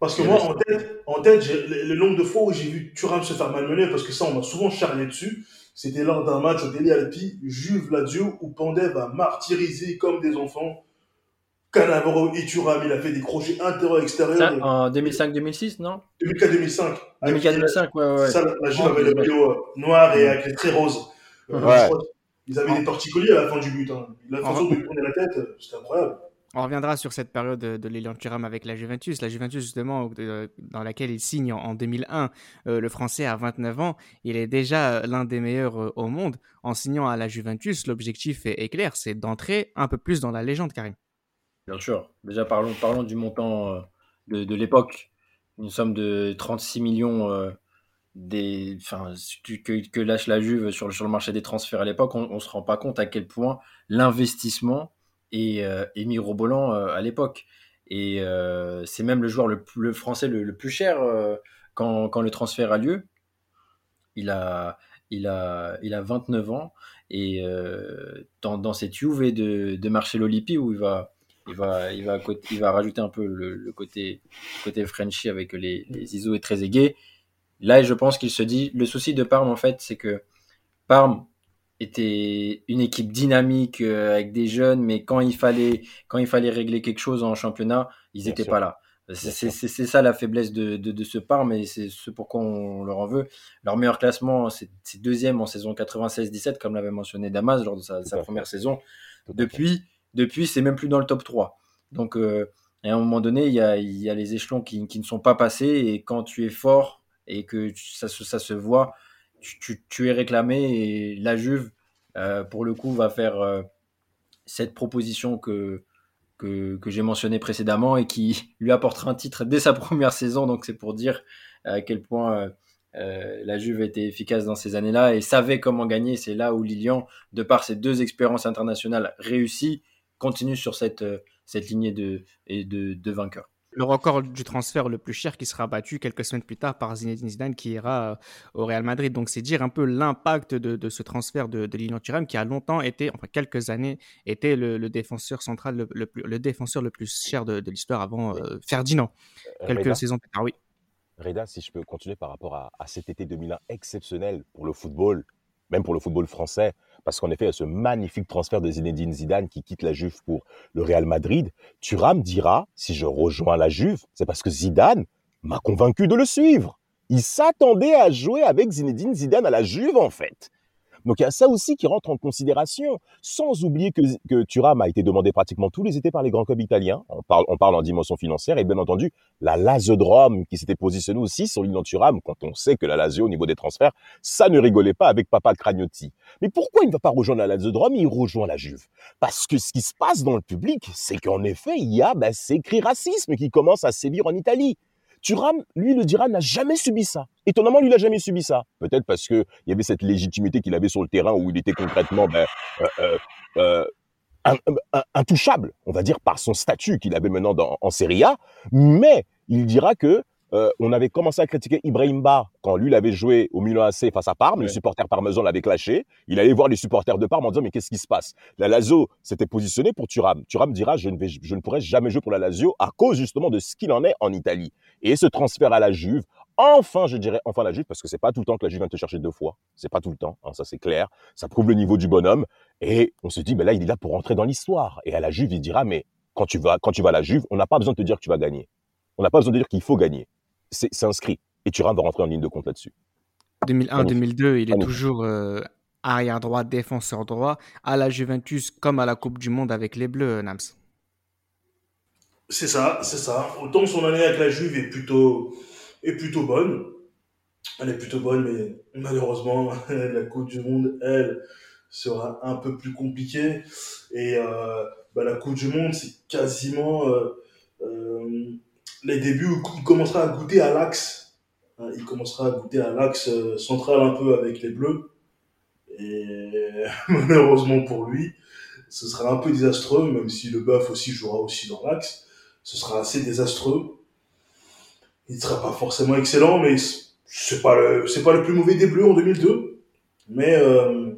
Parce que moi, en tête, en tête le, nombre de fois où j'ai vu Thuram se faire malmener, parce que ça, on m'a souvent charrié dessus, c'était lors d'un match au Deli Alpi, Juve Lazio, où Pandev a martyrisé comme des enfants Canavaro et Thuram, il a fait des crochets intérieurs et extérieurs. en 2005-2006, non? 2004-2005. 2004-2005, ouais, ouais. Ça, la Juve avait le maillot euh, noir et avec les traits roses. Euh, ouais. Ils avaient des torticolis à la fin du but. Hein. La façon dont ils prenaient la tête, euh, c'était incroyable. On reviendra sur cette période de, Lilian Thuram avec la Juventus. La Juventus, justement, dans laquelle il signe en, 2001. le Français a 29 ans. Il est déjà l'un des meilleurs au monde. En signant à la Juventus, l'objectif est, clair, c'est d'entrer un peu plus dans la légende, Karim. Bien sûr. Déjà, parlons, du montant euh, de, l'époque. Une somme de 36 millions euh, des, que, lâche la Juve sur le marché des transferts à l'époque. On ne se rend pas compte à quel point l'investissement est, euh, est mirobolant à l'époque. Et c'est même le joueur le, français le, plus cher quand, quand, le transfert a lieu. Il a, il a, il a 29 ans et dans, cette Juve de, de Marcelo Lippi où il va, il va, il va, il va rajouter un peu le, côté, côté Frenchy avec les, les ISO et très aigués. Là, je pense qu'il se dit, le souci de Parme, en fait, c'est que Parme était une équipe dynamique euh, avec des jeunes, mais quand il fallait, quand il fallait régler quelque chose en championnat, ils n'étaient pas là. C'est ça la faiblesse de, de, de ce Parme et c'est ce pourquoi on leur en veut. Leur meilleur classement, c'est deuxième en saison 96-17, comme l'avait mentionné Damas lors de sa, sa première saison. Depuis, depuis, c'est même plus dans le top 3. Donc, euh, à un moment donné, il y a, y a, les échelons qui, qui, ne sont pas passés. Et quand tu es fort et que ça, ça, se voit, tu, es réclamé. Et la Juve, euh, pour le coup, va faire euh, cette proposition que, j'ai mentionné précédemment et qui lui apportera un titre dès sa première saison. Donc c'est pour dire à quel point euh, la Juve était efficace dans ces années-là et savait comment gagner. C'est là où Lilian, de par ses deux expériences internationales réussies, continue sur cette, cette lignée de, et de, de vainqueurs le record du transfert le plus cher qui sera battu quelques semaines plus tard par Zinedine Zidane qui ira au Real Madrid. Donc c'est dire un peu l'impact de, ce transfert de, de Lilian Thuram qui a longtemps été, enfin quelques années, était le, défenseur central, le, le, défenseur le plus cher de, l'histoire avant Ferdinand. Quelques saisons plus tard, oui. Reda, si je peux continuer par rapport à, à cet été 2001 exceptionnel pour le football, même pour le football français, parce qu'en effet, il y a ce magnifique transfert de Zinedine Zidane qui quitte la Juve pour le Real Madrid. Thuram dira, si je rejoins la Juve, c'est parce que Zidane m'a convaincu de le suivre. Il s'attendait à jouer avec Zinedine Zidane à la Juve, en fait. Donc il y a ça aussi qui rentre en considération, sans oublier que, que Thuram a été demandé pratiquement tous les étés par les grands clubs italiens. On parle, on parle en dimension financière et bien entendu la Lazio qui s'était positionnée aussi sur l'île Thuram quand on sait que la Lazio au niveau des transferts, ça ne rigolait pas avec Papa Cragnotti. Mais pourquoi il ne va pas rejoindre la Lazio et il rejoint la Juve Parce que ce qui se passe dans le public, c'est qu'en effet il y a ben, ces cris racisme qui commencent à sévir en Italie. Thuram, lui, le dira, n'a jamais subi ça. Étonnamment, lui, il n'a jamais subi ça. Peut-être parce qu'il y avait cette légitimité qu'il avait sur le terrain où il était concrètement ben, euh, euh, euh, intouchable, on va dire, par son statut qu'il avait maintenant en Serie A. Mais il dira que euh, on avait commencé à critiquer Ibrahim Ba quand lui l'avait joué au Milan AC face à Parme. Le supporter parmesan l'avait clashé. Il allait voir les supporters de Parme en disant mais qu'est-ce qui se passe? La Lazio s'était positionné pour Thuram. Thuram dira je ne, vais, je ne pourrai jamais jouer pour la Lazio à cause justement de ce qu'il en est en Italie. Et ce transfert à la Juve, enfin je dirais enfin la Juve parce que c'est pas tout le temps que la Juve vient te chercher deux fois. C'est pas tout le temps, hein, ça c'est clair. Ça prouve le niveau du bonhomme. Et on se dit mais là il est là pour rentrer dans l'histoire. Et à la Juve il dira mais quand tu vas quand tu vas à la Juve on n'a pas besoin de te dire que tu vas gagner. On n'a pas besoin de dire qu'il faut gagner c'est inscrit. Et Thuram va rentrer en ligne de compte là-dessus. 2001-2002, il est toujours euh, arrière droit, défenseur droit, à la Juventus comme à la Coupe du Monde avec les Bleus, Nams. C'est ça, c'est ça. Autant son année avec la Juve est plutôt, est plutôt bonne. Elle est plutôt bonne, mais malheureusement, la Coupe du Monde, elle, sera un peu plus compliquée. Et euh, bah, la Coupe du Monde, c'est quasiment euh, les débuts où il commencera à goûter à l'axe. Hein, il commencera à goûter à l'axe euh, central un peu avec les Bleus. Et malheureusement pour lui, ce sera un peu désastreux, même si le bœuf aussi jouera aussi dans l'axe. Ce sera assez désastreux. Il ne sera pas forcément excellent, mais c'est pas pas le plus mauvais des Bleus en 2002. Mais euh,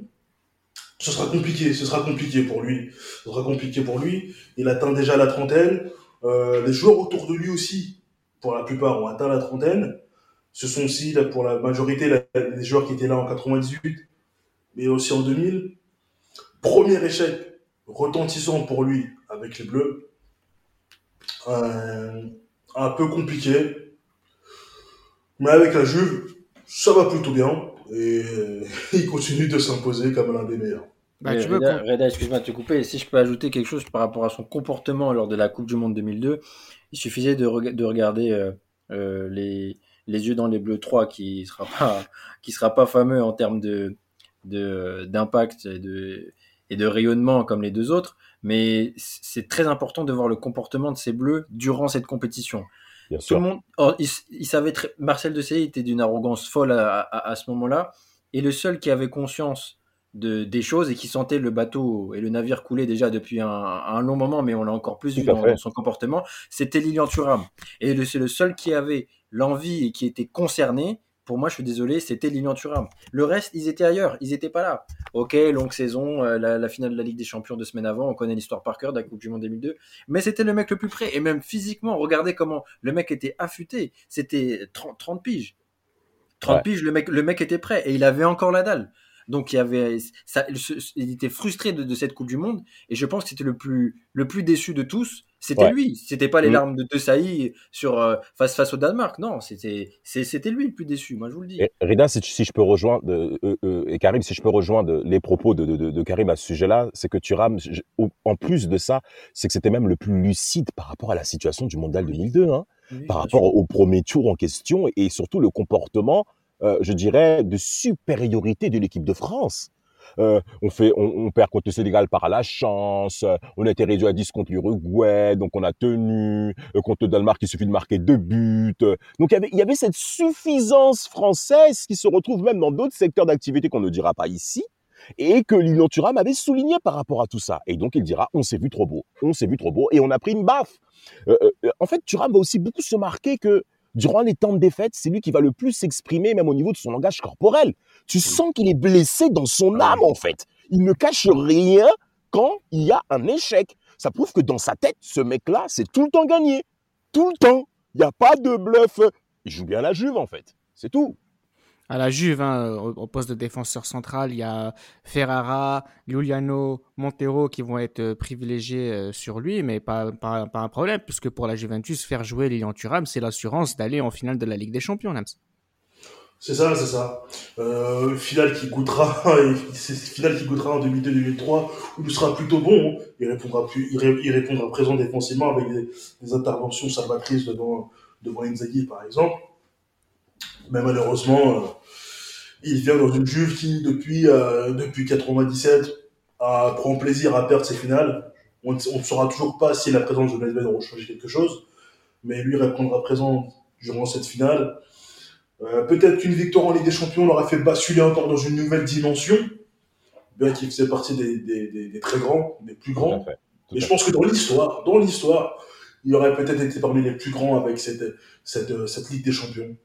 ce sera compliqué, ce sera compliqué pour lui. Ce sera compliqué pour lui. Il atteint déjà la trentaine. Euh, les joueurs autour de lui aussi, pour la plupart, ont atteint la trentaine. Ce sont aussi, pour la majorité, les joueurs qui étaient là en 98, mais aussi en 2000. Premier échec retentissant pour lui avec les Bleus. Un peu compliqué. Mais avec la Juve, ça va plutôt bien. Et il continue de s'imposer comme l'un des meilleurs. Bah, Reda, excuse-moi de te couper. Si je peux ajouter quelque chose par rapport à son comportement lors de la Coupe du Monde 2002, il suffisait de, de regarder euh, euh, les, les yeux dans les bleus 3 qui sera pas qui sera pas fameux en termes de d'impact et de et de rayonnement comme les deux autres, mais c'est très important de voir le comportement de ces bleus durant cette compétition. Bien Tout le monde, il, savait très, Marcel Desailly était d'une arrogance folle à, à, à ce moment-là, et le seul qui avait conscience de, des choses et qui sentait le bateau et le navire couler déjà depuis un, long moment, mais on l'a encore plus vu dans, son comportement, c'était Lilian Thuram. Et c'est le seul qui avait l'envie et qui était concerné. Pour moi, je suis désolé, c'était Lilian Thuram. Le reste, ils étaient ailleurs, ils n'étaient pas là. Ok, longue saison, euh, la, finale de la Ligue des Champions deux semaines avant, on connaît l'histoire par cœur de la Coupe du Monde 2002, mais c'était le mec le plus près. Et même physiquement, regardez comment le mec était affûté. C'était 30, 30 piges. 30 piges, le mec, le mec était prêt et il avait encore la dalle. Donc il y avait, ça, il était frustré de, cette Coupe du Monde et je pense que c'était le plus, le plus déçu de tous. C'était lui. C'était pas les mm. larmes de, de sur euh, face face au Danemark. Non, c'était c'était lui le plus déçu. Moi je vous le dis. Rida, si, si, je peux rejoindre euh, euh, et Karim, si je peux rejoindre les propos de, de Karim à ce sujet-là, c'est que Thuram, en plus de ça, c'est que c'était même le plus lucide par rapport à la situation du Mondial 2002, hein, par rapport au premier tour en question et surtout le comportement euh, je dirais, de supériorité de l'équipe de France. euh, on fait, on, perd contre le Sénégal par la chance, on a été réduit à 10 contre l'Uruguay, donc on a tenu contre le Danemark, il suffit de marquer deux buts. Donc il y avait, cette suffisance française qui se retrouve même dans d'autres secteurs d'activité qu'on ne dira pas ici et que Lilian Thuram avait souligné par rapport à tout ça. Et donc il dira, on s'est vu trop beau, on s'est vu trop beau, et on a pris une baffe. Euh, euh, en fait, Thuram va aussi beaucoup se marquer que durant les temps de défaite, c'est lui qui va le plus s'exprimer, même au niveau de son langage corporel. Tu sens qu'il est blessé dans son âme, en fait. Il ne cache rien quand il y a un échec. Ça prouve que dans sa tête, ce mec-là, c'est tout le temps gagné. Tout le temps. Il n'y a pas de bluff. Il joue bien la Juve, en fait. C'est tout à la Juve, hein, au, poste de défenseur central, il y a Ferrara, Giuliano, Montero qui vont être euh, privilégiés euh, sur lui, mais pas, un problème, puisque pour la Juventus, faire jouer Lilian Thuram, c'est l'assurance d'aller en finale de la Ligue des Champions, Nams. C'est ça, c'est ça. Euh, finale qui goûtera, c'est finale qui goûtera en 2002-2003, où il sera plutôt bon. Il répondra plus, il, répondra présent défensivement avec des, interventions salvatrices devant, devant Inzaghi, par exemple. Mais malheureusement, euh, il vient dans une Juve qui, depuis, euh, depuis 97, prend plaisir à perdre ses finales. On ne saura toujours pas si la présence de Nedved aura changé quelque chose, mais lui répondra présent durant cette finale. Euh, peut-être qu'une victoire en Ligue des Champions l'aurait fait basculer encore dans une nouvelle dimension, bien qu'il faisait partie des, des, très grands, des plus grands. Et je pense que dans l'histoire, dans l'histoire, il aurait peut-être été parmi les plus grands avec cette, cette, cette Ligue des Champions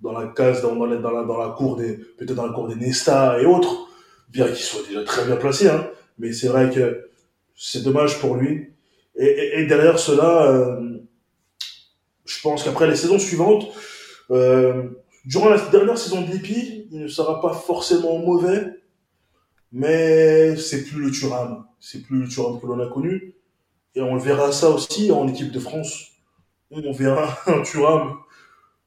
dans la case, dans, la, dans, la, dans la cour des, peut-être dans la cour des Nesta et autres, bien qu'il soit déjà très bien placé, hein. Mais c'est vrai que c'est dommage pour lui. Et, et, derrière cela, euh, je pense qu'après les saisons suivantes, euh, durant la dernière saison de Lippi, il ne sera pas forcément mauvais, mais c'est plus le Turam. C'est plus le Turam que l'on a connu. Et on verra ça aussi en équipe de France. On verra un Turam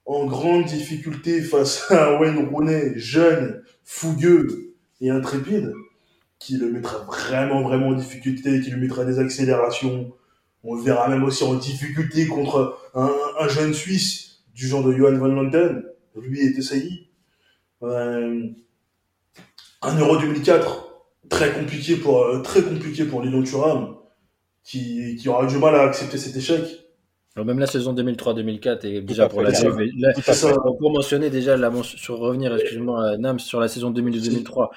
en grande difficulté face à Wayne Rooney, jeune, fougueux et intrépide, qui le mettra vraiment, vraiment en difficulté, qui lui mettra des accélérations. On le verra même aussi en difficulté contre un, un jeune Suisse du genre de Johan Van Lanten. Lui est essayé. Euh, un Euro 2004, très compliqué pour, euh, très compliqué pour Lilian Thuram, qui aura du mal à accepter cet échec même la saison 2003-2004 et déjà pour la Juve. pour mentionner déjà la sur revenir, excuse-moi, Nams sur la saison 2002-2003.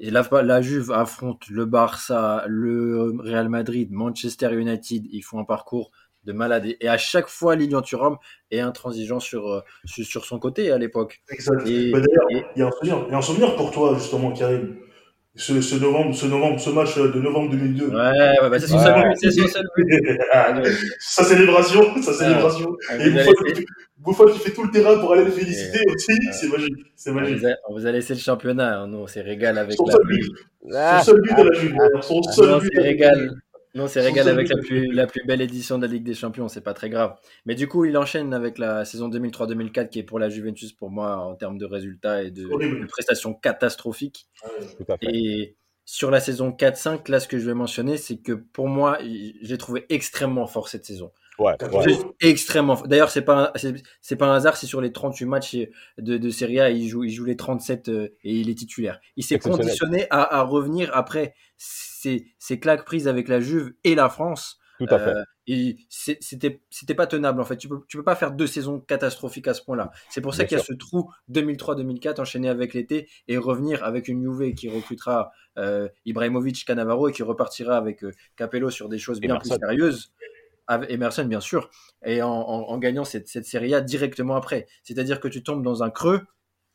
Et la, la Juve affronte le Barça, le Real Madrid, Manchester United. Ils font un parcours de malade. Et à chaque fois, Lilian Thuram est intransigeant sur, euh, sur, son côté à l'époque. Exact. Bah, d'ailleurs, il y, a un souvenir pour toi, justement, Karim ce, ce, novembre, ce novembre, ce match de novembre 2002. Ouais, ouais bah c'est son seul but, c'est son seul but. sa célébration, sa célébration. Et Bouffon qui fait tout le terrain pour aller le féliciter aussi, c'est magique, c'est magique. On vous a laissé le championnat, hein, nous on s'est régalé avec son la seul but. Son seul but de la Juve, son seul but. régal. Non, c'est régal avec la plus, la plus belle édition de la Ligue des Champions, c'est pas très grave. Mais du coup, il enchaîne avec la saison 2003-2004 qui est pour la Juventus, pour moi, en termes de résultats et de, prestations catastrophiques. et sur la saison 4-5, là, ce que je vais mentionner, c'est que pour moi, j'ai trouvé extrêmement fort cette saison. Ouais, Extrêmement. D'ailleurs, c'est pas c'est pas un hasard si sur les 38 matchs de, de Serie A, il joue il joue les 37 euh, et il est titulaire. Il s'est conditionné à, à, revenir après ses, ses claques prises avec la Juve et la France. Tout à fait. Euh, et c'était c'était pas tenable en fait. Tu peux tu peux pas faire deux saisons catastrophiques à ce point-là. C'est pour ça qu'il y a ce trou 2003-2004 enchaîné avec l'été et revenir avec une Juve qui recrutera euh, Ibrahimovic, Cannavaro et qui repartira avec euh, Capello sur des choses bien plus sérieuses. Emerson, bien sûr, et en, gagnant cette, cette Serie A directement après. C'est-à-dire que tu tombes dans un creux,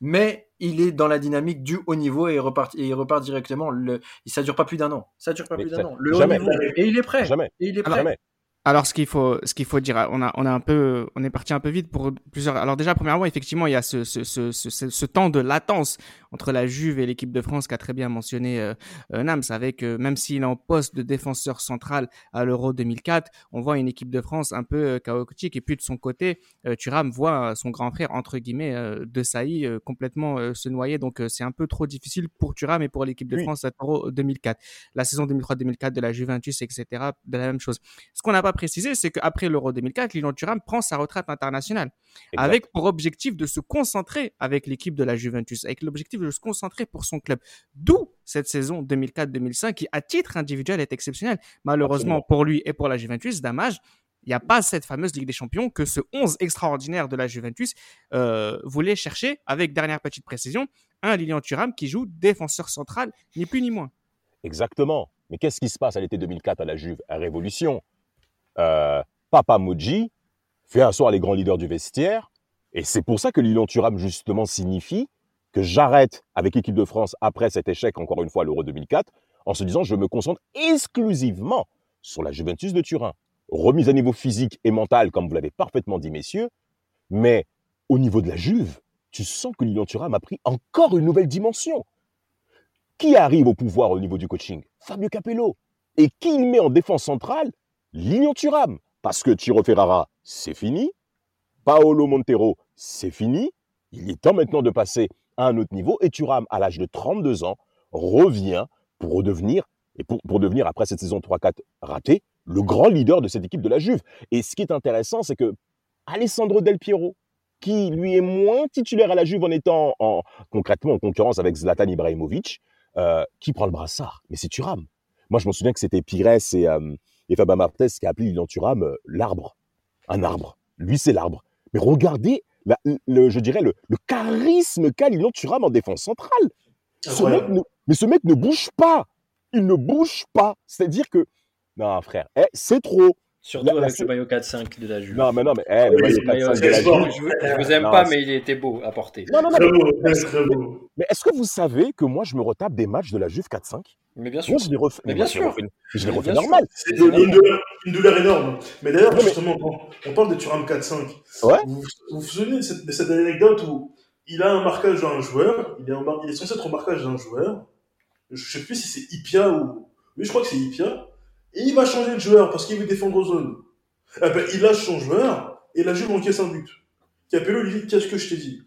mais il est dans la dynamique du haut niveau et il repart, et il repart directement. Le, ça dure pas plus d'un an. Ça dure pas plus d'un an. Le haut niveau, et il est prêt. Jamais. Et il est prêt. Alors, ce qu'il faut, ce qu'il faut dire, on a, on a un peu, on est parti un peu vite pour plusieurs. Alors déjà, premièrement, effectivement, il y a ce, ce, ce, ce, ce temps de latence entre la Juve et l'équipe de France qu'a très bien mentionné euh, euh Nams. Avec euh, même s'il est en poste de défenseur central à l'Euro 2004, on voit une équipe de France un peu euh, chaotique. Et puis de son côté, Thuram voit son grand frère entre guillemets de Saï complètement se noyer. Donc c'est un peu trop difficile pour Thuram et pour l'équipe de France à l'Euro 2004. La saison 2003-2004 de la Juventus, etc. De la même chose. Ce qu'on n'a pas préciser, c'est qu'après l'Euro 2004, Lilian Thuram prend sa retraite internationale avec pour objectif de se concentrer avec l'équipe de la Juventus, avec l'objectif de se concentrer pour son club. D'où cette saison 2004-2005 qui, à titre individuel, est exceptionnelle. Malheureusement pour lui et pour la Juventus, Damage, il n'y a pas cette fameuse Ligue des Champions que ce 11 extraordinaire de la Juventus euh, voulait chercher, avec dernière petite précision, un Lilian Thuram qui joue défenseur central, ni plus ni moins. Exactement. Mais qu'est-ce qui se passe à l'été 2004 à la Juve? À Révolution. Euh, Papa Moji fait asseoir les grands leaders du vestiaire. Et c'est pour ça que Lilian Thuram, justement, signifie que j'arrête avec l'équipe de France après cet échec, encore une fois, à l'Euro 2004, en se disant je me concentre exclusivement sur la Juventus de Turin remise à niveau physique et mental, comme vous l'avez parfaitement dit, messieurs, mais au niveau de la Juve, tu sens que Lilian Thuram a pris encore une nouvelle dimension. Qui arrive au pouvoir au niveau du coaching? Fabio Capello. Et qui il met en défense centrale Thuram. Parce que Tiro Ferrara, c'est fini. Paolo Montero, c'est fini. Il est temps maintenant de passer à un autre niveau. Et Thuram, à l'âge de 32 ans, revient pour redevenir, et pour, pour devenir, après cette saison 3-4 ratée, le grand leader de cette équipe de la Juve. Et ce qui est intéressant, c'est que Alessandro Del Piero, qui lui est moins titulaire à la Juve en étant en, concrètement en concurrence avec Zlatan Ibrahimovic, euh, qui prend le brassard Mais c'est Thuram. Moi, je me souviens que c'était Pires et, euh, et Fabien Martez qui a appelé Lilian Thuram euh, l'arbre. Un arbre. Lui, c'est l'arbre. Mais regardez, le, je dirais, le, charisme qu'a Lilian Thuram en défense centrale. mais ce mec ne bouge pas. Il ne bouge pas. C'est-à-dire que non, frère, eh, c'est trop. Surtout avec le maillot 4-5 de la Juve. Non, mais non, mais eh, le maillot 4-5 de la Juve. Je, vous aime pas, mais il était beau à porter. Non, non, non. Très beau, très beau. Mais est-ce que vous savez que moi, je me retape des matchs de la Juve 4-5 Mais bien sûr. je les refais. Mais bien sûr. Je les refais normal. C'est une, douleur, énorme. Mais d'ailleurs, justement, on parle de Thuram 4-5, ouais. vous, vous vous souvenez de cette, de cette, anecdote où il a un marquage d'un joueur, il est, en, il est censé être au marquage d'un joueur. Je sais plus si c'est Ipia ou. Oui, je crois que c'est Ipia. Et il va changer de joueur parce qu'il veut défendre aux zones. Eh ben, il lâche son joueur et la Juve encaisse un but. Capello lui dit Qu'est-ce que je t'ai dit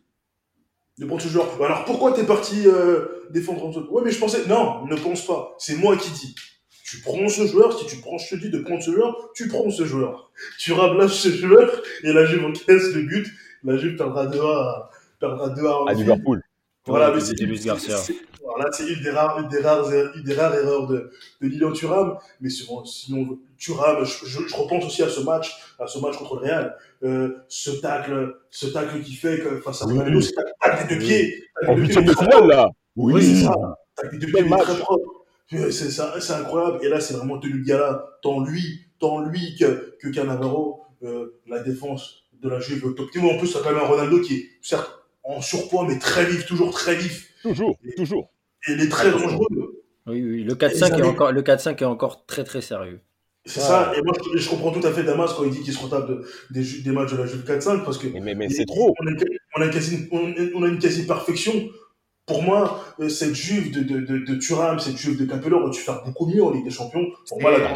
De prendre ce joueur? Alors pourquoi t'es parti euh, défendre en zone? Ouais, mais je pensais. Non, ne pense pas. C'est moi qui dis. Tu prends ce joueur, si tu prends, je te dis de prendre ce joueur, tu prends ce joueur. Tu rablâches ce joueur et la Juve encaisse le but. La Juve perdra 2 à, perdra 2 à, à Liverpool. Voilà, mais c'est Garcia. Voilà, c'est une des rares, une des rares, une des rares erreurs de, de Lilian Thuram. Mais sinon, sinon Thuram, je, je, repense aussi à ce match, à ce match contre le Real. Euh, ce tacle, ce tacle qui fait que face à Ronaldo, c'est tacle des deux pieds. En huitième de finale, là. Oui, c'est ça. Tacle des deux pieds, très propre. C'est incroyable. Et là, c'est vraiment tenu de gala. Tant lui, tant lui que, que Cannavaro, euh, la défense de la Juve top niveau. En plus, ça a quand même un Ronaldo qui est, certes, en surpoids, mais très vif, toujours très vif. Toujours, toujours. Et il est très dangereux. Oui, oui, le 4-5 est, encore, le 4-5 est encore très très sérieux. C'est ça, et moi je, comprends tout à fait Damas quand il dit qu'il se retape des, des, matchs de la Juve 4-5 parce que. Mais, mais, c'est trop. On a, on, a une quasi, on, a une quasi perfection. Pour moi, euh, cette Juve de, de, de, de Thuram, cette Juve de Capello aurait dû faire beaucoup mieux en Ligue des Champions. Pour moi, la, la,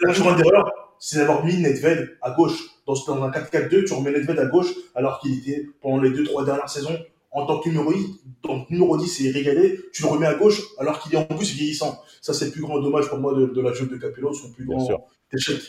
la, grande erreur, c'est d'avoir mis Nedved à gauche. Dans, dans un 4-4-2, tu remets Nedved à gauche alors qu'il était pendant les 2-3 dernières saisons en tant que numéro 10, donc numéro 10 c'est régalé, tu le remets à gauche alors qu'il est en plus vieillissant. Ça, c'est le plus grand dommage pour moi de, de la Juve de Capello, son plus grand échec.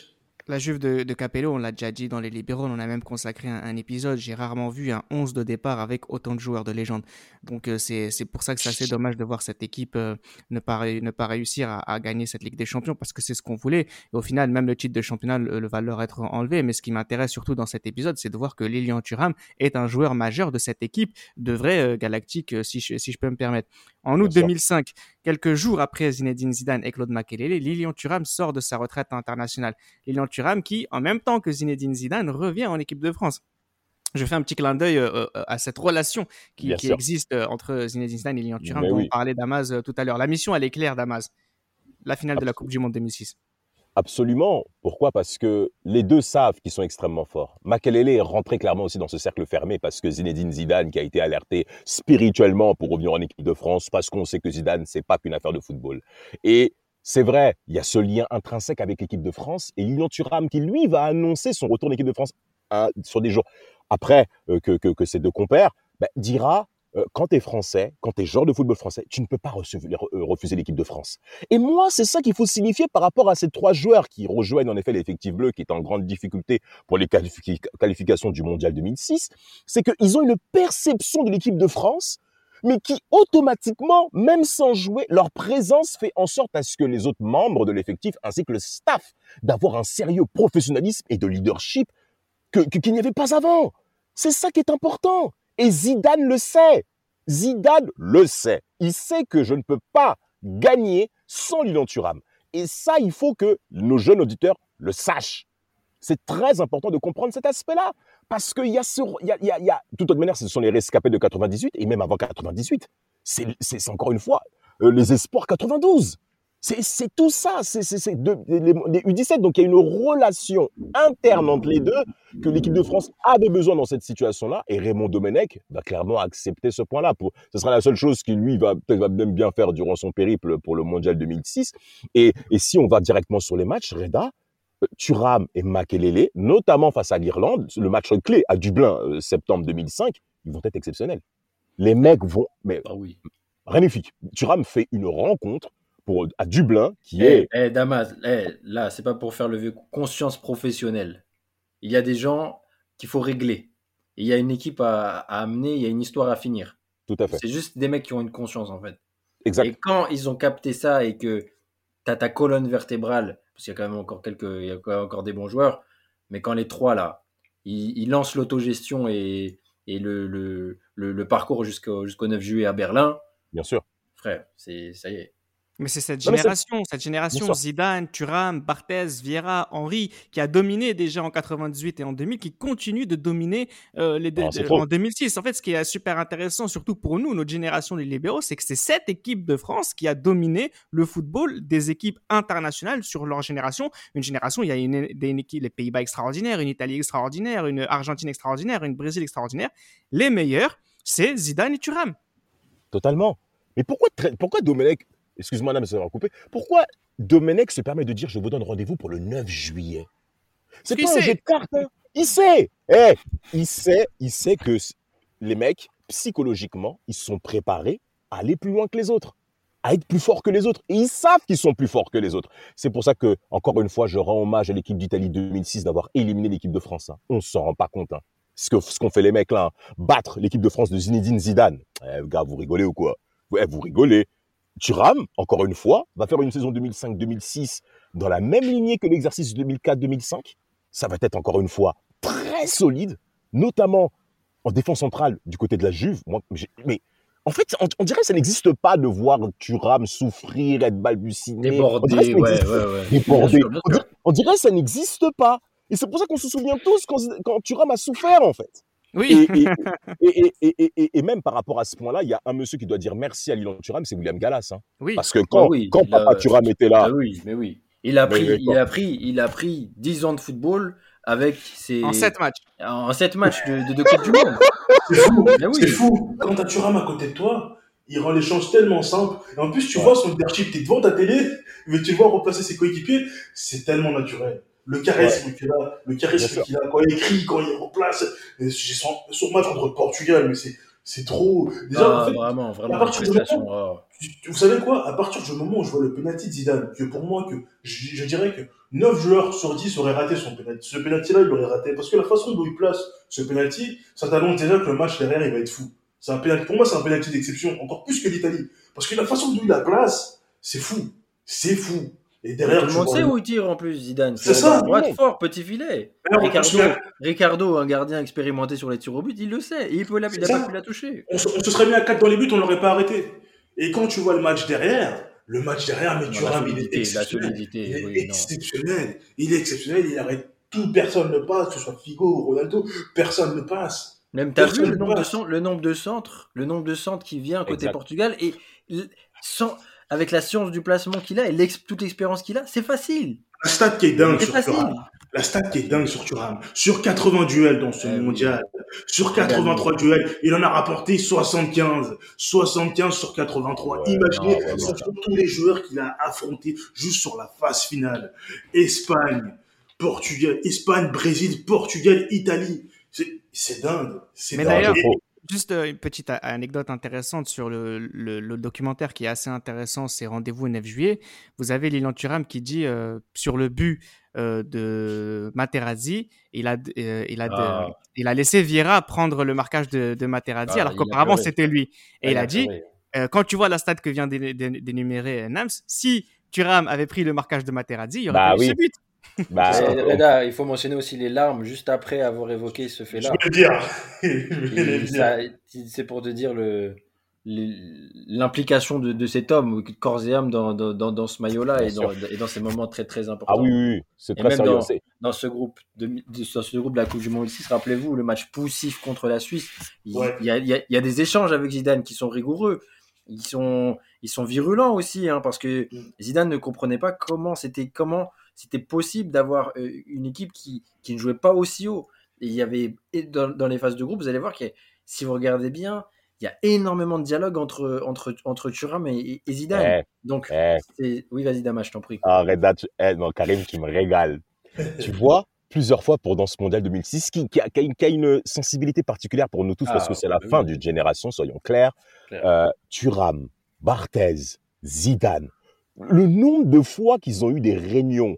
La Juve de, de, Capello, on l'a déjà dit dans les libéraux, on a même consacré un, épisode. J'ai rarement vu un 11 de départ avec autant de joueurs de légende. Donc euh, c'est pour ça que c'est assez dommage de voir cette équipe euh, ne, pas, ne pas réussir à, à, gagner cette Ligue des Champions parce que c'est ce qu'on voulait. Et au final, même le titre de championnat le, le va leur être enlevé. Mais ce qui m'intéresse surtout dans cet épisode, c'est de voir que Lilian Thuram est un joueur majeur de cette équipe de vrai euh, galactique, si je, si je peux me permettre. En août 2005, quelques jours après Zinedine Zidane et Claude Makélélé, Lilian Thuram sort de sa retraite internationale. Lilian Thuram qui, en même temps que Zinedine Zidane, revient en équipe de France. Je fais un petit clin d'œil euh, euh, à cette relation qui, existe euh, entre Zinedine Zidane et Lilian Thuram dont on parlait Damas tout à l'heure. La mission, elle est claire, Damas. La finale de la Coupe du Monde 2006. Absolument. Pourquoi? Parce que les deux savent qu'ils sont extrêmement forts. Makelele est rentré clairement aussi dans ce cercle fermé parce que Zinedine Zidane qui a été alerté spirituellement pour revenir en équipe de France parce qu'on sait que Zidane c'est pas qu'une affaire de football. Et c'est vrai, il y a ce lien intrinsèque avec l'équipe de France et Lilian Thuram qui lui va annoncer son retour en équipe de France hein, sur des jours après euh, que, que, que, ces deux compères bah, dira euh, quand tu es français, quand tu es joueur de football français, tu ne peux pas euh, refuser l'équipe de France. Et moi, c'est ça qu'il faut signifier par rapport à ces trois joueurs qui rejoignent en effet l'effectif bleu, qui est en grande difficulté pour les qualifi- qualifications du Mondial 2006. C'est qu'ils ont une perception de l'équipe de France, mais qui automatiquement, même sans jouer, leur présence fait en sorte à ce que les autres membres de l'effectif, ainsi que le staff, d'avoir un sérieux professionnalisme et de leadership qu'il n'y avait pas avant. C'est ça qui est important. Et Zidane le sait. Zidane le sait. Il sait que je ne peux pas gagner sans Thuram. Et ça, il faut que nos jeunes auditeurs le sachent. C'est très important de comprendre cet aspect-là. Parce qu'il y a ce. Il y a, de toute manière, ce sont les rescapés de 98 et même avant 98. C'est encore une fois euh, les espoirs 92. C'est tout ça. C'est c'est- les, les U17. Donc il y a une relation interne entre les deux que l'équipe de France avait besoin dans cette situation-là. Et Raymond Domenech va clairement accepter ce point-là. Ce sera la seule chose qu'il lui va peut-être même bien faire durant son périple pour le Mondial 2006. Et, si on va directement sur les matchs, Reda, Thuram et Makelele, notamment face à l'Irlande, le match clé à Dublin, euh, septembre 2005, ils vont être exceptionnels. Les mecs vont, mais Ah oui. magnifique. Thuram fait une rencontre pour, à Dublin qui Eh, est eh, Damas, eh, là, c'est pas pour faire lever conscience professionnelle. Il y a des gens qu'il faut régler. Et il y a une équipe à, à amener, il y a une histoire à finir. tout à fait C'est juste des mecs qui ont une conscience, en fait. exact. Et quand ils ont capté ça et que tu as ta colonne vertébrale, parce qu'il y a quand même encore quelques, il y a quand même encore des bons joueurs, mais quand les trois là, ils, ils lancent l'autogestion et, et le, le, le, le parcours jusqu'au jusqu'au 9 juillet à Berlin, Bien sûr. frère, c'est ça y est. Mais c'est cette Non, génération, cette génération. Zidane, Thuram, Barthez, Vieira, Henry, qui a dominé déjà en 98 et en 2000, qui continue de dominer euh, les deux- Ah, euh, en 2006. En fait, ce qui est super intéressant, surtout pour nous, notre génération des libéraux, c'est que c'est cette équipe de France qui a dominé le football des équipes internationales sur leur génération. Une génération, il y a une, des, une équipe, les Pays-Bas extraordinaires, une Italie extraordinaire, une Argentine extraordinaire, une Brésil extraordinaire. Les meilleurs, c'est Zidane et Thuram. Totalement. Mais pourquoi, pourquoi Domenech, excuse-moi, madame, ça va couper, pourquoi Domenech se permet de dire je vous donne rendez-vous pour le 9 juillet? C'est qu'il pas un sait. jeu de cartes, hein. Il sait Eh, Il sait, il sait que les mecs, psychologiquement, ils sont préparés à aller plus loin que les autres, à être plus forts que les autres. Et ils savent qu'ils sont plus forts que les autres. C'est pour ça que, encore une fois, je rends hommage à l'équipe d'Italie 2006 d'avoir éliminé l'équipe de France. hein. On s'en rend pas compte. hein. Ce qu'ont fait les mecs là, hein. battre l'équipe de France de Zinedine Zidane. Eh, gars, vous rigolez ou quoi? Ouais, vous rigolez. Thuram, encore une fois, va faire une saison 2005-2006 dans la même lignée que l'exercice 2004-2005. Ça va être encore une fois très solide, notamment en défense centrale du côté de la Juve. Moi, mais en fait, on, on dirait que ça n'existe pas de voir Thuram souffrir, être balbutiné. Débordé, ouais, ouais, ouais. Débordé. Bien sûr, bien On, sûr. dirait, on dirait que ça n'existe pas. Et c'est pour ça qu'on se souvient tous quand, quand Thuram a souffert, en fait. Oui. Et, et, et, et, et, et- et même par rapport à ce point-là, il y a un monsieur qui doit dire merci à Lilan Thuram, c'est William Gallas. hein. oui. Parce que quand, Ah oui, quand il a- Papa Thuram était là, Ah oui, mais oui. Il a pris, mais il a pris, il a pris 10 ans de football avec ses En 7 matchs. en sept matchs de, de, de Coupe du Monde. C'est fou. Oui. C'est fou. Quand t'as Thuram à côté de toi, il rend l'échange tellement simple. Et en plus, tu Ouais. vois son leadership. T'es devant ta télé, mais tu le vois remplacer ses coéquipiers. C'est tellement naturel. Le charisme qu'il a, le charisme qu'il a quand il écrit, quand il remplace. Et J'ai son, son match contre le Portugal, mais c'est, c'est trop. Déjà, Ah, en fait, vraiment, vraiment, à partir du tu- vous savez quoi? À partir du moment où je vois le penalty de Zidane, que pour moi, que je, je dirais que 9 joueurs sur 10 auraient raté son penalty. Ce penalty-là, il l'aurait raté. Parce que la façon dont il place ce penalty, ça t'annonce déjà que le match derrière, il va être fou. C'est un penalty, pour moi, c'est un penalty d'exception, encore plus que l'Italie. Parce que la façon dont il la place, c'est fou. C'est fou. Et derrière, Tout le tu monde vois sait où il tire en plus, Zidane. C'est ça. Droite fort, petit filet. Alors, Ricardo, un gardien expérimenté sur les tirs au but, il le sait. Et il peut la, il a pas pu la toucher. on, se, on se serait mis à 4 dans les buts, on l'aurait pas arrêté. Et quand tu vois le match derrière, le match derrière, mais Thuram, il est solidité, la exceptionnel. solidité, Il est oui, exceptionnel. Il est exceptionnel. Il arrête tout. Personne ne passe, que ce soit Figo ou Ronaldo. Personne ne passe. Même t'as vu le nombre, de centres, le nombre de centres, le nombre de centres qui vient côté Exact. Portugal et sans, avec la science du placement qu'il a et l'ex- toute l'expérience qu'il a, c'est facile. La stat qui est dingue C'est sur facile. Thuram. La stat qui est dingue sur Thuram. Sur 80 duels dans ce oui. mondial, sur 83 duels, il en a rapporté 75. 75 sur 83. Ouais, Imaginez, non, tous les joueurs qu'il a affrontés juste sur la phase finale. Espagne, Portugal, Espagne, Brésil, Portugal, Italie. C'est- C'est dingue. C'est Mais dingue. d'ailleurs- Et- Juste euh, une petite anecdote intéressante sur le, le, documentaire qui est assez intéressant, c'est Rendez-vous le 9 juillet. Vous avez Lilian Thuram qui dit euh, sur le but euh, de Materazzi, il a, il, a ah. il a laissé Vieira prendre le marquage de, de Materazzi, ah, alors qu'auparavant c'était lui. Et il, a, dit, quand tu vois la stat que vient d'énumérer Nams, si Thuram avait pris le marquage de Materazzi, il y aurait bah, eu ce but. Bah, Reda, il faut mentionner aussi les larmes juste après avoir évoqué ce fait-là. Je veux dire. C'est pour te dire le l'implication de, de, cet homme, corps et âme, dans, dans, dans ce maillot-là et dans, et dans, ces moments très très importants. Ah oui, oui, c'est très même Dans, dans, ce groupe de, de, ce groupe de la Coupe du Monde 6, rappelez-vous, le match poussif contre la Suisse, il, y a, il, y a, il, y a, des échanges avec Zidane qui sont rigoureux. Ils sont, ils sont virulents aussi, hein, parce que mm. Zidane ne comprenait pas comment c'était comment c'était possible d'avoir euh, une équipe qui, qui, ne jouait pas aussi haut. Et il y avait, dans, dans, les phases de groupe, vous allez voir que si vous regardez bien, il y a énormément de dialogue entre, entre, entre Thuram et, Zidane. Eh, Donc, eh. oui, vas-y, Dama, je t'en prie. Ah, Reda, eh, non, Karim, tu me régales. tu vois, plusieurs fois pendant ce mondial 2006, qui, qui, a, qui, a, une sensibilité particulière pour nous tous, parce que ah, c'est la fin d'une génération, soyons clairs. Euh, Thuram, Barthez, Zidane, le nombre de fois qu'ils ont eu des réunions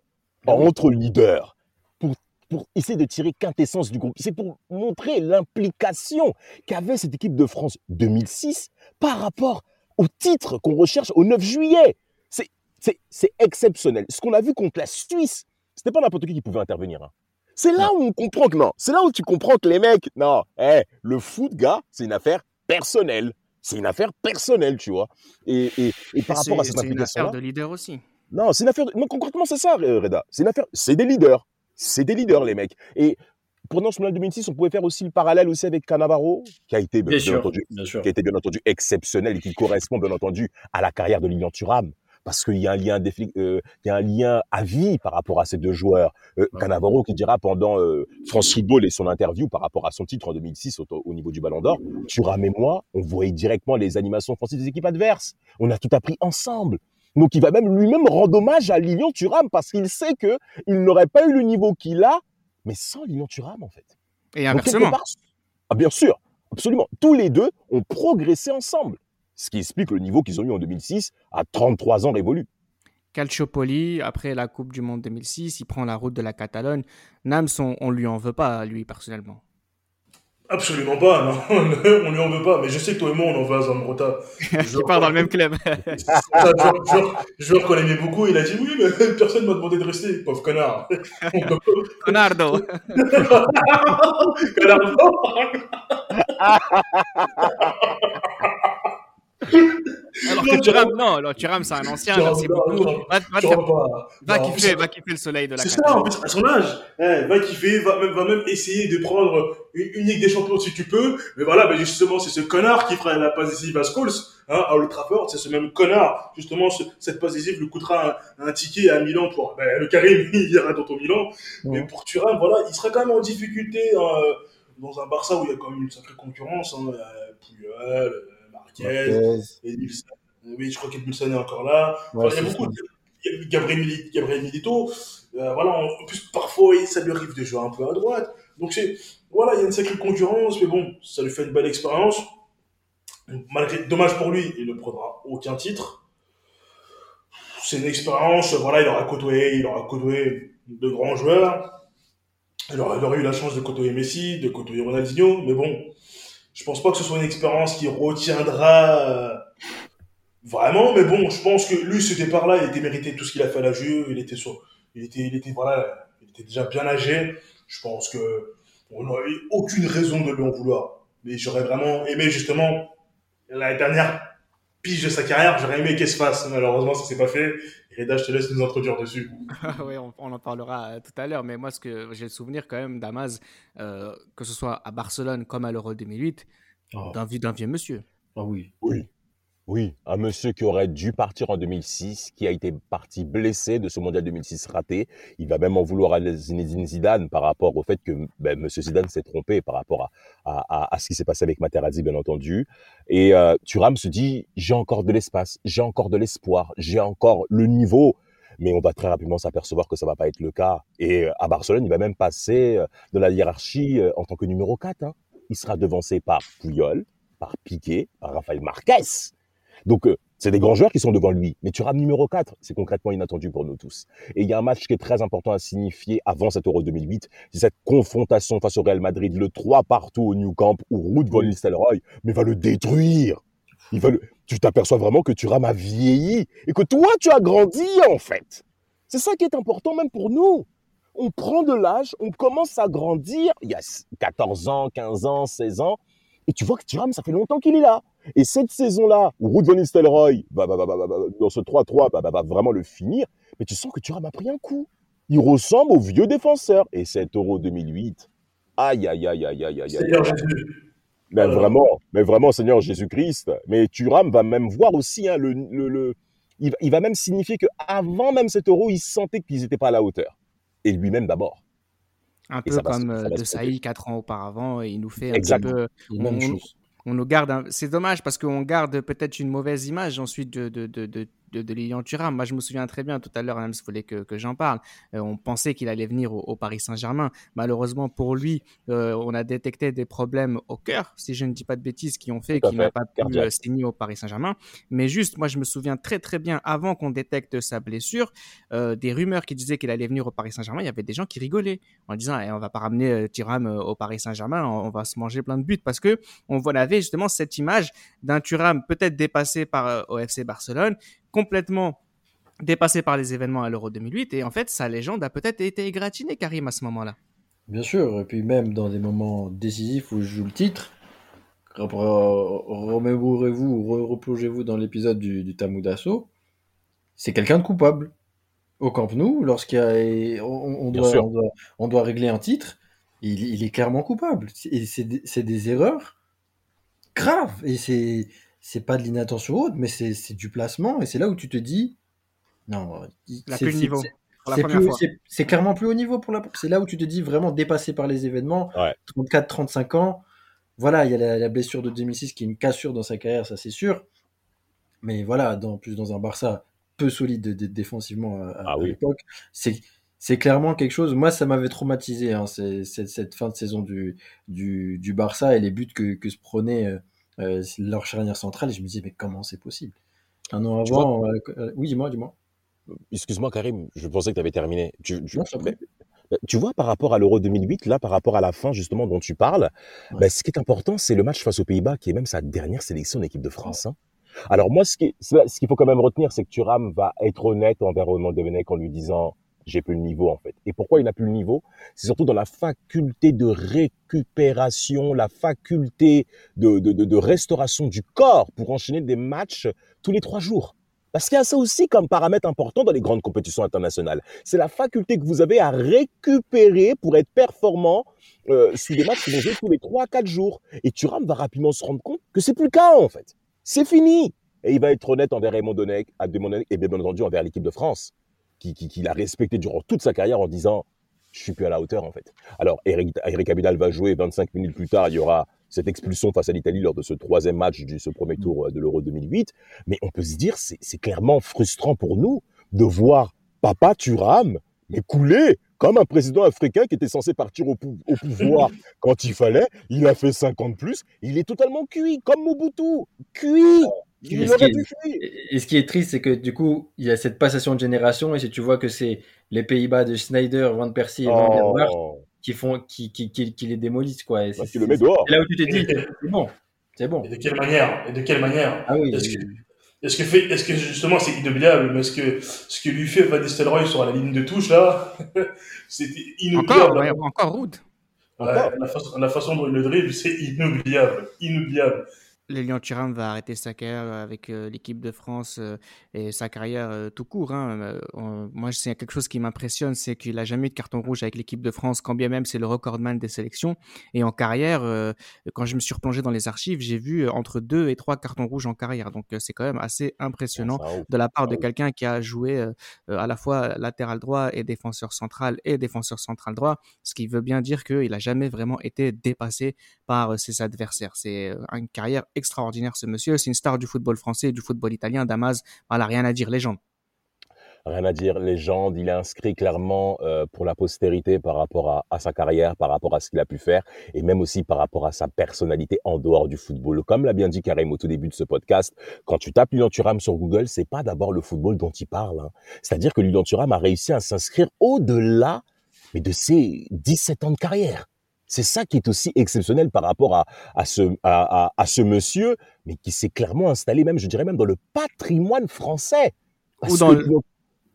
entre leaders pour, pour essayer de tirer quintessence du groupe. C'est pour montrer l'implication qu'avait cette équipe de France 2006 par rapport au titre qu'on recherche au 9 juillet. C'est exceptionnel. Ce qu'on a vu contre la Suisse, c'était pas n'importe qui qui pouvait intervenir. Hein. C'est là où on comprend que non. C'est là où tu comprends que les mecs, non, hey, eh, le foot, gars, c'est une affaire personnelle. C'est une affaire personnelle, tu vois. Et, et, et par rapport à cette implication. C'est une affaire de leader aussi. Non, c'est une affaire. Non, concrètement, c'est ça, Reda. C'est une affaire. C'est des leaders. C'est des leaders, les mecs. Et pendant ce Mondial 2006, on pouvait faire aussi le parallèle aussi avec Cannavaro, qui a été bien, entendu, qui a été bien entendu exceptionnel et qui correspond bien entendu à la carrière de Lilian Thuram. Parce qu'il y a un lien, euh, il y a un lien à vie par rapport à ces deux joueurs. Euh, Cannavaro qui dira pendant euh, France Football et son interview par rapport à son titre en 2006 au, niveau du Ballon d'Or, Thuram et moi, on voyait directement les animations offensives des équipes adverses. On a tout appris ensemble. Donc il va même lui-même rendre hommage à Lilian Thuram parce qu'il sait que il n'aurait pas eu le niveau qu'il a, mais sans Lilian Thuram en fait. Et inversement. ah bien sûr, absolument. Tous les deux ont progressé ensemble, ce qui explique le niveau qu'ils ont eu en 2006 à 33 ans révolus. Calciopoli, après la Coupe du Monde 2006, il prend la route de la Catalogne. Nams, on, on lui en veut pas, lui, personnellement. Absolument pas, non, on lui en veut pas, mais je sais que toi et moi on en veut à Zambrota. Qui part dans le même club. joueur qu'on aimait beaucoup, il a dit oui, mais personne m'a demandé de rester, pauvre connard. Conardo. Conardo. Alors que Thuram, non, alors Thuram, c'est un ancien, merci beaucoup. Va, va, kiffer, va kiffer le soleil de la C'est ça, en plus, à son âge. Eh, va kiffer, va même, va même essayer de prendre une, Ligue des Champions si tu peux. Mais voilà, ben justement, c'est ce connard qui fera la passe décisive à Scholes, hein, à Old Trafford. C'est ce même connard, justement, cette passe décisive lui coûtera un, ticket à Milan pour, ben, le Karim, il ira dans ton Milan. Mais pour Thuram, voilà, il sera quand même en difficulté, hein, dans un Barça où il y a quand même une sacrée concurrence, hein, Puyol, oui, je crois qu'Edmilson est encore là. il y a beaucoup de... Gabriel, Milito. Euh, voilà, en plus, parfois, ça lui arrive de jouer un peu à droite. Donc, c'est, voilà, il y a une sacrée concurrence, mais bon, ça lui fait une belle expérience. Malgré, dommage pour lui, il ne prendra aucun titre. C'est une expérience, voilà, il aura côtoyé, il aura côtoyé de grands joueurs. Il aura, il aura eu la chance de côtoyer Messi, de côtoyer Ronaldinho, mais bon, je pense pas que ce soit une expérience qui retiendra euh, vraiment, mais bon, je pense que lui, ce départ-là, il était mérité tout ce qu'il a fait à la Juve. Il était sur, il était, il était, voilà, il était déjà bien âgé. Je pense que on n'aurait aucune raison de lui en vouloir. Mais j'aurais vraiment aimé justement la dernière pige de sa carrière, j'aurais aimé qu'elle se fasse. Malheureusement, ça s'est pas fait. Reda, je te laisse nous introduire dessus. oui, on, en parlera euh, tout à l'heure. Mais moi, ce que j'ai le souvenir quand même d'Amaz, euh, que ce soit à Barcelone comme à l'Euro 2008, oh. d'un vieux monsieur. Ah oui. Oui. Oui, un monsieur qui aurait dû partir en 2006, qui a été parti blessé de ce mondial 2006 raté. Il va même en vouloir à Zinedine Zidane par rapport au fait que ben, monsieur Zidane s'est trompé par rapport à, à, à ce qui s'est passé avec Materazzi, bien entendu. Et euh, Thuram se dit, j'ai encore de l'espace, j'ai encore de l'espoir, j'ai encore le niveau. Mais on va très rapidement s'apercevoir que ça va pas être le cas. Et euh, à Barcelone, il va même passer euh, de la hiérarchie euh, en tant que numéro 4. Hein. il sera devancé par Puyol, par Piqué, par Rafael Marquez. Donc, euh, c'est des grands joueurs qui sont devant lui. Mais tu rames numéro 4, c'est concrètement inattendu pour nous tous. Et il y a un match qui est très important à signifier avant cet Euro 2008, c'est cette confrontation face au Real Madrid, le 3 partout au New Camp, où Ruud von Nistelrooy, mais va le détruire. Il va le... Tu t'aperçois vraiment que tu a vieilli et que toi, tu as grandi, en fait. C'est ça qui est important même pour nous. On prend de l'âge, on commence à grandir. Il y a 14 ans, 15 ans, 16 ans. Et tu vois que Thuram, ça fait longtemps qu'il est là. Et cette saison-là, où Ruud van Nistelrooy, va, va, va, dans ce 3-3, va, vraiment le finir, mais tu sens que Thuram a pris un coup. Il ressemble au vieux défenseur. Et cet Euro 2008, aïe, aïe, aïe, aïe, aïe, aïe. Seigneur Jésus. Mais vraiment, mais vraiment, Seigneur Jésus-Christ. Mais Thuram va même voir aussi, hein, le, le, il, il, va même signifier qu'avant même cet Euro, il sentait qu'ils n'étaient pas à la hauteur. Et lui-même d'abord. Un peu comme euh, De Saï, quatre ans auparavant, il nous fait un petit peu. On, on, nous garde. C'est dommage parce qu'on garde peut-être une mauvaise image ensuite de, de, de, de Lilian Thuram. Moi, je me souviens très bien tout à l'heure, même si vous voulez que, que j'en parle, euh, on pensait qu'il allait venir au, Paris Saint-Germain. Malheureusement pour lui, euh, on a détecté des problèmes au cœur, si je ne dis pas de bêtises, qui ont fait qu'il n'a pas pu euh, signer au Paris Saint-Germain. Mais juste, moi, je me souviens très très bien, avant qu'on détecte sa blessure, des rumeurs qui disaient qu'il allait venir au Paris Saint-Germain, il y avait des gens qui rigolaient en disant eh, on va pas ramener Thuram au Paris Saint-Germain, on, va se manger plein de buts parce que on avait justement cette image d'un Thuram peut-être dépassé par au FC Barcelone complètement dépassé par les événements à l'Euro 2008 et en fait sa légende a peut-être été égratignée Karim à ce moment-là. Bien sûr, et puis même dans des moments décisifs où je joue le titre, remémorez-vous replongez-vous dans l'épisode du, du Tamoudasso, c'est quelqu'un de coupable. Au Camp Nou, lorsqu'il on, doit, on, doit, régler un titre, il, est clairement coupable. Et c'est des erreurs graves. Et c'est c'est pas de l'inattention haute, mais c'est du placement. Et c'est là où tu te dis, non, c'est clairement plus haut niveau pour la. C'est là où tu te dis vraiment dépassé par les événements. 34-35 ans. Voilà, il y a la, blessure de 2006 qui est une cassure dans sa carrière, ça c'est sûr. Mais voilà, dans, plus dans un Barça peu solide défensivement à, ah l'époque, c'est c'est clairement quelque chose. Moi, ça m'avait traumatisé hein, cette fin de saison du, du, du, Barça et les buts que, que se prenait euh, euh, leur charnière centrale, et je me disais, mais comment c'est possible? Un an avant, euh, euh, oui, dis-moi, dis-moi. Excuse-moi, Karim, je pensais que tu avais terminé. Tu, tu vois, par rapport à l'Euro 2008, là, par rapport à la fin, justement, dont tu parles, bah, ce qui est important, c'est le match face aux Pays-Bas, qui est même sa dernière sélection d'équipe de France. Hein. Alors, moi, ce qu'il ce qu'il faut quand même retenir, c'est que Thuram va être honnête envers Raymond Devenec en lui disant j'ai plus le niveau en fait. Et pourquoi il n'a plus le niveau? C'est surtout dans la faculté de récupération, la faculté de, de, de, restauration du corps pour enchaîner des matchs tous les trois jours. Parce qu'il y a ça aussi comme paramètre important dans les grandes compétitions internationales. C'est la faculté que vous avez à récupérer pour être performant euh, sur des matchs qui vont jouer tous les trois, quatre jours. Et Thuram va rapidement se rendre compte que c'est plus le cas en fait. C'est fini. Et il va être honnête envers Raymond Domenech, et bien entendu envers l'équipe de France qu'il qui, a respecté durant toute sa carrière en disant je suis plus à la hauteur en fait. Alors Eric, Abidal va jouer 25 minutes plus tard, il y aura cette expulsion face à l'Italie lors de ce troisième match de ce premier tour de l'Euro 2008. Mais on peut se dire c'est clairement frustrant pour nous de voir Papa Turam mais couler comme un président africain qui était censé partir au, au, pouvoir quand il fallait. Il a fait 50 plus. Il est totalement cuit, comme Mobutu. Cuit et ce, qui est, triste, c'est que du coup, il y a cette passation de génération, et si tu vois que c'est les Pays-Bas de Schneider, Van Persie et Van oh. qui font, qui, qui, qui, les démolissent, quoi. C'est, le met dehors. là où tu t'es dit, c'est bon, c'est bon. Et de quelle manière Et de quelle manière ah oui, est-ce, que, est-ce que, fait, est-ce que justement c'est inoubliable Mais est-ce que ce que lui fait Van Nistelrooy sur la ligne de touche là, c'était inoubliable. Encore, encore rude. la, façon, la façon dont il le dribble, c'est inoubliable, inoubliable. Lilian Thuram va arrêter sa carrière avec euh, l'équipe de France euh, et sa carrière euh, tout court. Hein. moi, c'est quelque chose qui m'impressionne, c'est qu'il a jamais eu de carton rouge avec l'équipe de France, quand bien même c'est le recordman des sélections. Et en carrière, quand je me suis replongé dans les archives, j'ai vu entre deux et trois cartons rouges en carrière. Donc c'est quand même assez impressionnant de la part de quelqu'un qui a joué à la fois latéral droit et défenseur central et défenseur central droit, ce qui veut bien dire qu'il a jamais vraiment été dépassé par ses adversaires. C'est une carrière extraordinaire ce monsieur. C'est une star du football français et du football italien. Damas, voilà, rien à dire, légende. rien à dire, légende. Il est inscrit clairement euh, pour la postérité par rapport à, sa carrière, par rapport à ce qu'il a pu faire, et même aussi par rapport à sa personnalité en dehors du football. Comme l'a bien dit Karim au tout début de ce podcast, quand tu tapes Lilian sur Google, c'est pas d'abord le football dont il parle. Hein. C'est-à-dire que Lilian a réussi à s'inscrire au-delà de ses 17 ans de carrière. C'est ça qui est aussi exceptionnel par rapport à, à, ce, à, à, ce monsieur, mais qui s'est clairement installé même, je dirais même, dans le patrimoine français. Ou dans, le,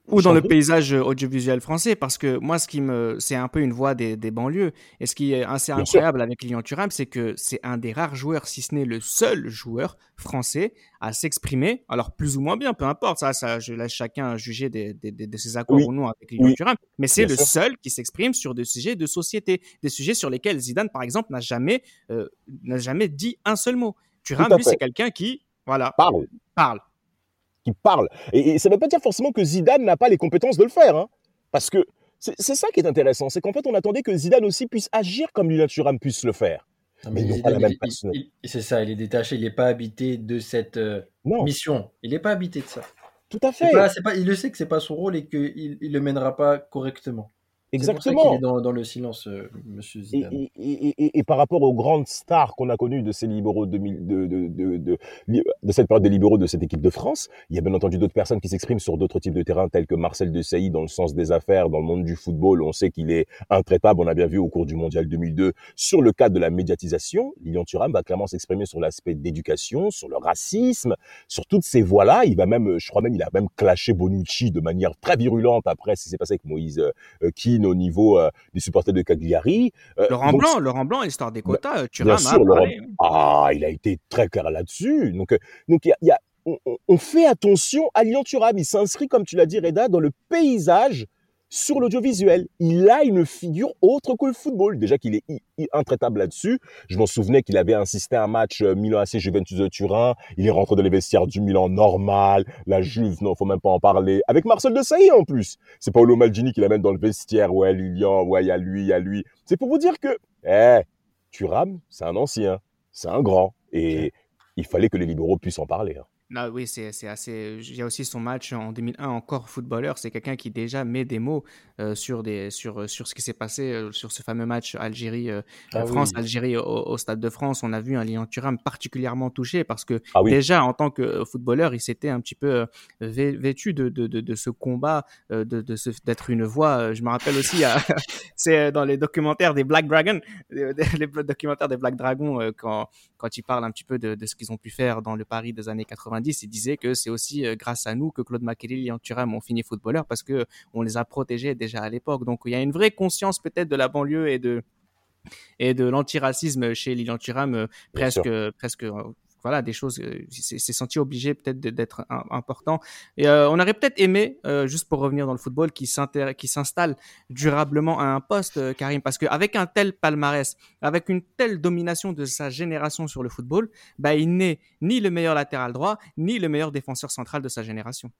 ou dans le paysage audiovisuel français, parce que moi, ce qui me, c'est un peu une voix des, des, banlieues. Et ce qui est assez incroyable avec Lilian Thuram, c'est que c'est un des rares joueurs, si ce n'est le seul joueur français à s'exprimer. Alors plus ou moins bien, peu importe. Ça, ça, je laisse chacun juger des, des, des, de ses accords Oui. ou non avec Lilian Oui. Thuram. Mais c'est le sûr. seul qui s'exprime sur des sujets de société, des sujets sur lesquels Zidane, par exemple, n'a jamais, euh, n'a jamais dit un seul mot. Thuram, lui, c'est quelqu'un qui, voilà, Parle. parle. Qui parle. Et, et ça ne veut pas dire forcément que Zidane n'a pas les compétences de le faire. Hein, parce que c'est ça qui est intéressant. C'est qu'en fait, on attendait que Zidane aussi puisse agir comme Lilian Thuram puisse le faire. Non, Mais mais ils C'est ça, il est détaché, il n'est pas habité de cette euh, mission. Il n'est pas habité de ça. tout à fait. pas, c'est pas, il le sait que c'est pas son rôle et qu'il il le mènera pas correctement. Pour ça Exactement. est dans, dans le silence, euh, Monsieur Et, Zidane. et, et, et- et par rapport aux grandes stars qu'on a connues de ces libéraux 2000 de, de, de, de, de cette période des libéraux de cette équipe de France, il y a bien entendu d'autres personnes qui s'expriment sur d'autres types de terrains tels que Marcel Desailly dans le sens des affaires, dans le monde du football. On sait qu'il est intraitable. On a bien vu au cours du mondial 2002 sur le cadre de la médiatisation. Lilian Thuram va clairement s'exprimer sur l'aspect d'éducation, sur le racisme, sur toutes ces voies-là. Il va même, je crois même, il a même clashé Bonucci de manière très virulente après ce qui s'est passé avec Moïse euh, Keane au niveau euh, des supporters de Cagliari. Euh, Laurent donc, Blanc, Laurent Blanc, l'histoire des quotas, euh, Bien Thuram a sûr, Laurent. Ah, il a été très clair là-dessus. Donc, euh, donc il y a, il y a- on, fait attention à Lilian Thuram. Il s'inscrit, comme tu l'as dit, Reda, dans le paysage sur l'audiovisuel. Il a une figure autre que le football. Déjà qu'il est intraitable là-dessus. Je m'en souvenais qu'il avait insisté à un match euh, Milan AC Juventus de Turin. Il est rentré dans les vestiaires du Milan normal. La Juve, non, faut même pas en parler. Avec Marcel Desailly en plus. C'est Paolo Maldini qui l'amène dans le vestiaire. Ouais, Lilian, ouais, il y a lui, il y a lui. C'est pour vous dire que, eh, Thuram, c'est un ancien, c'est un grand. Et il fallait que les libéraux puissent en parler. hein. Ah oui, c'est assez. Il y a aussi son match en 2001, encore footballeur. C'est quelqu'un qui déjà met des mots euh, sur, des, sur, sur ce qui s'est passé euh, sur ce fameux match Algérie, euh, Ah. Algérie au, au Stade de France. On a vu un Lilian Thuram particulièrement touché parce que Ah oui. déjà en tant que footballeur, il s'était un petit peu euh, vê- vêtu de, de, de, de ce combat, euh, de, d'être une voix. Euh, Je me rappelle aussi, euh, c'est euh, dans les documentaires des Black Dragons, euh, les documentaires des Black Dragons, euh, quand, quand ils parlent un petit peu de, de ce qu'ils ont pu faire dans le Paris des années 90, ils disaient que c'est aussi euh, grâce à nous que Claude Makélélé et Lilian Thuram ont fini footballeur parce que on les a protégés déjà à l'époque. Donc il y a une vraie conscience peut-être de la banlieue et de et de l'antiracisme chez Lilian Thuram, euh, presque sûr. presque euh, voilà des choses euh, c'est c'est senti obligé peut-être d'être important. Et euh, on aurait peut-être aimé euh, juste pour revenir dans le football qui s'installe durablement à un poste euh, Karim parce qu'avec un tel palmarès avec une telle domination de sa génération sur le football bah il n'est ni le meilleur latéral droit ni le meilleur défenseur central de sa génération.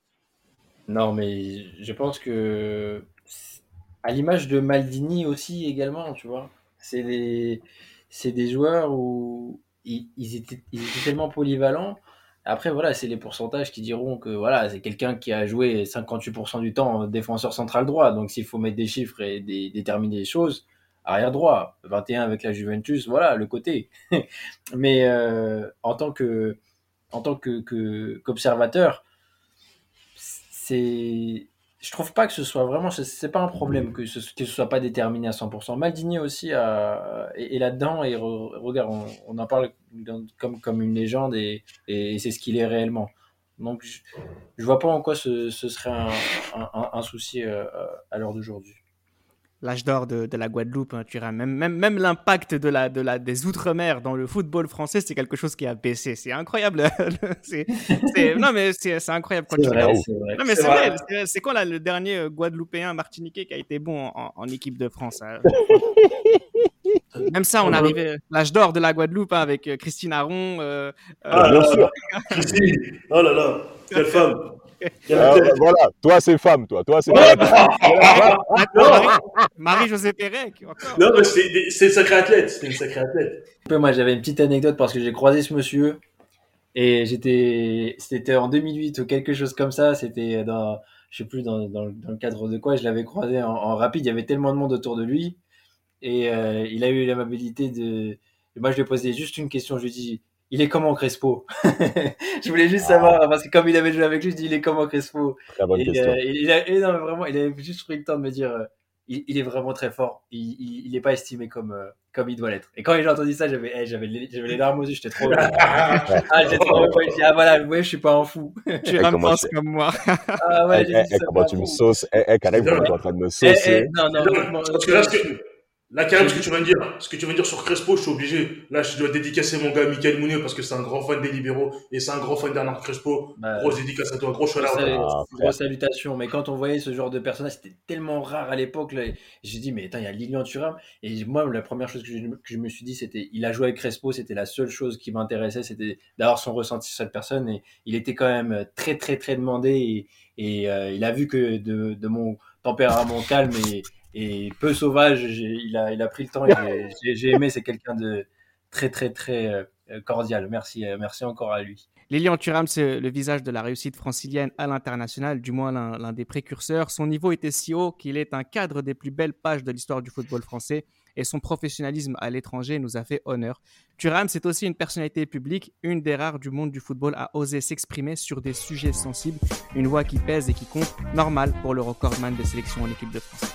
Non, mais je pense que à l'image de Maldini aussi également, tu vois, c'est des, c'est des joueurs où ils, étaient, tellement polyvalents. Après, voilà, c'est les pourcentages qui diront que voilà, c'est quelqu'un qui a joué 58% du temps défenseur central droit. Donc, s'il faut mettre des chiffres et déterminer les choses, arrière droit, 21 avec la Juventus, voilà, le côté. Mais euh, en tant que, en tant que- qu'observateur, c'est je trouve pas que ce soit vraiment c'est- pas un problème que ce que ce soit pas déterminé à 100% Maldini aussi a, est, est là-dedans et re- regarde on, on en parle comme comme une légende et, et c'est ce qu'il est réellement. Donc je, je vois pas en quoi ce, ce serait un, un, un- un souci euh, à l'heure d'aujourd'hui l'âge d'or de, de la Guadeloupe, hein, tu. Même, même, même l'impact de la, de la, des Outre-mer dans le football français, c'est quelque chose qui a baissé. C'est incroyable. c'est, non, mais c'est, c'est incroyable quand c'est quoi là, le dernier euh, Guadeloupéen martiniquais qui a été bon en, en équipe de France hein Même ça, on arrivait. L'âge d'or de la Guadeloupe hein, avec euh, Christine Aron. euh, euh, Ah, Bien sûr. Christine, oh là là, quelle femme. Quelle Ah, tête. voilà, toi c'est femme, toi, toi c'est Ouais, Marie-Josée Pérec. Non, mais c'est une sacrée athlète. C'est une sacrée athlète. Moi, j'avais une petite anecdote parce que j'ai croisé ce monsieur et j'étais, c'était en 2008 ou quelque chose comme ça. C'était dans, je sais plus dans, dans, le cadre de quoi, je l'avais croisé en, rapide. Il y avait tellement de monde autour de lui et il a eu l'amabilité de. moi, je lui ai posé juste une question. Je lui ai dit il est comment Crespo Je voulais juste savoir, parce que comme il avait joué avec lui, je dis il est comment Crespo Très bonne question. Euh, il, a, et non, vraiment, il avait juste pris le temps de me dire euh, il, est vraiment très fort. Il n'est pas estimé comme, euh, comme il doit l'être. Et quand j'ai entendu ça, j'avais hey, j'avais les, les, larmes aux yeux, j'étais trop. ah, j'étais trop heureux. dit ah voilà, ouais, je suis pas un fou. tu hey, penses comme moi. ah ouais, hey, hey, comment tu me sauces? Eh, tu es en train de me saucer. non, non, non, parce que là, Là, Karim, ce que tu viens de dire, ce que tu viens de dire sur Crespo, je suis obligé. Là, je dois dédicacer mon gars Michael Mounier parce que c'est un grand fan des libéraux et c'est un grand fan d'Arnaud Crespo. Bah, grosse dédicace à toi, gros choix ah, Grosse salutation. Mais quand on voyait ce genre de personnage, c'était tellement rare à l'époque. J'ai dit, mais attends, il y a Lilian Thuram. Et moi, la première chose que je, me suis dit, c'était, il a joué avec Crespo. C'était la seule chose qui m'intéressait, c'était d'avoir son ressenti sur cette personne. Et il était quand même très, très, très demandé. Et, euh, il a vu que de, de mon tempérament calme et et peu sauvage. Il a, il a pris le temps et j'ai aimé. C'est quelqu'un de très, très, très euh, cordial. Merci, euh, merci encore à lui. Lilian Thuram, c'est le visage de la réussite francilienne à l'international, du moins l'un des précurseurs. Son niveau était si haut qu'il est un cadre des plus belles pages de l'histoire du football français et son professionnalisme à l'étranger nous a fait honneur. Thuram, c'est aussi une personnalité publique, une des rares du monde du football à oser s'exprimer sur des sujets sensibles, une voix qui pèse et qui compte, normal pour le recordman des sélections en équipe de France.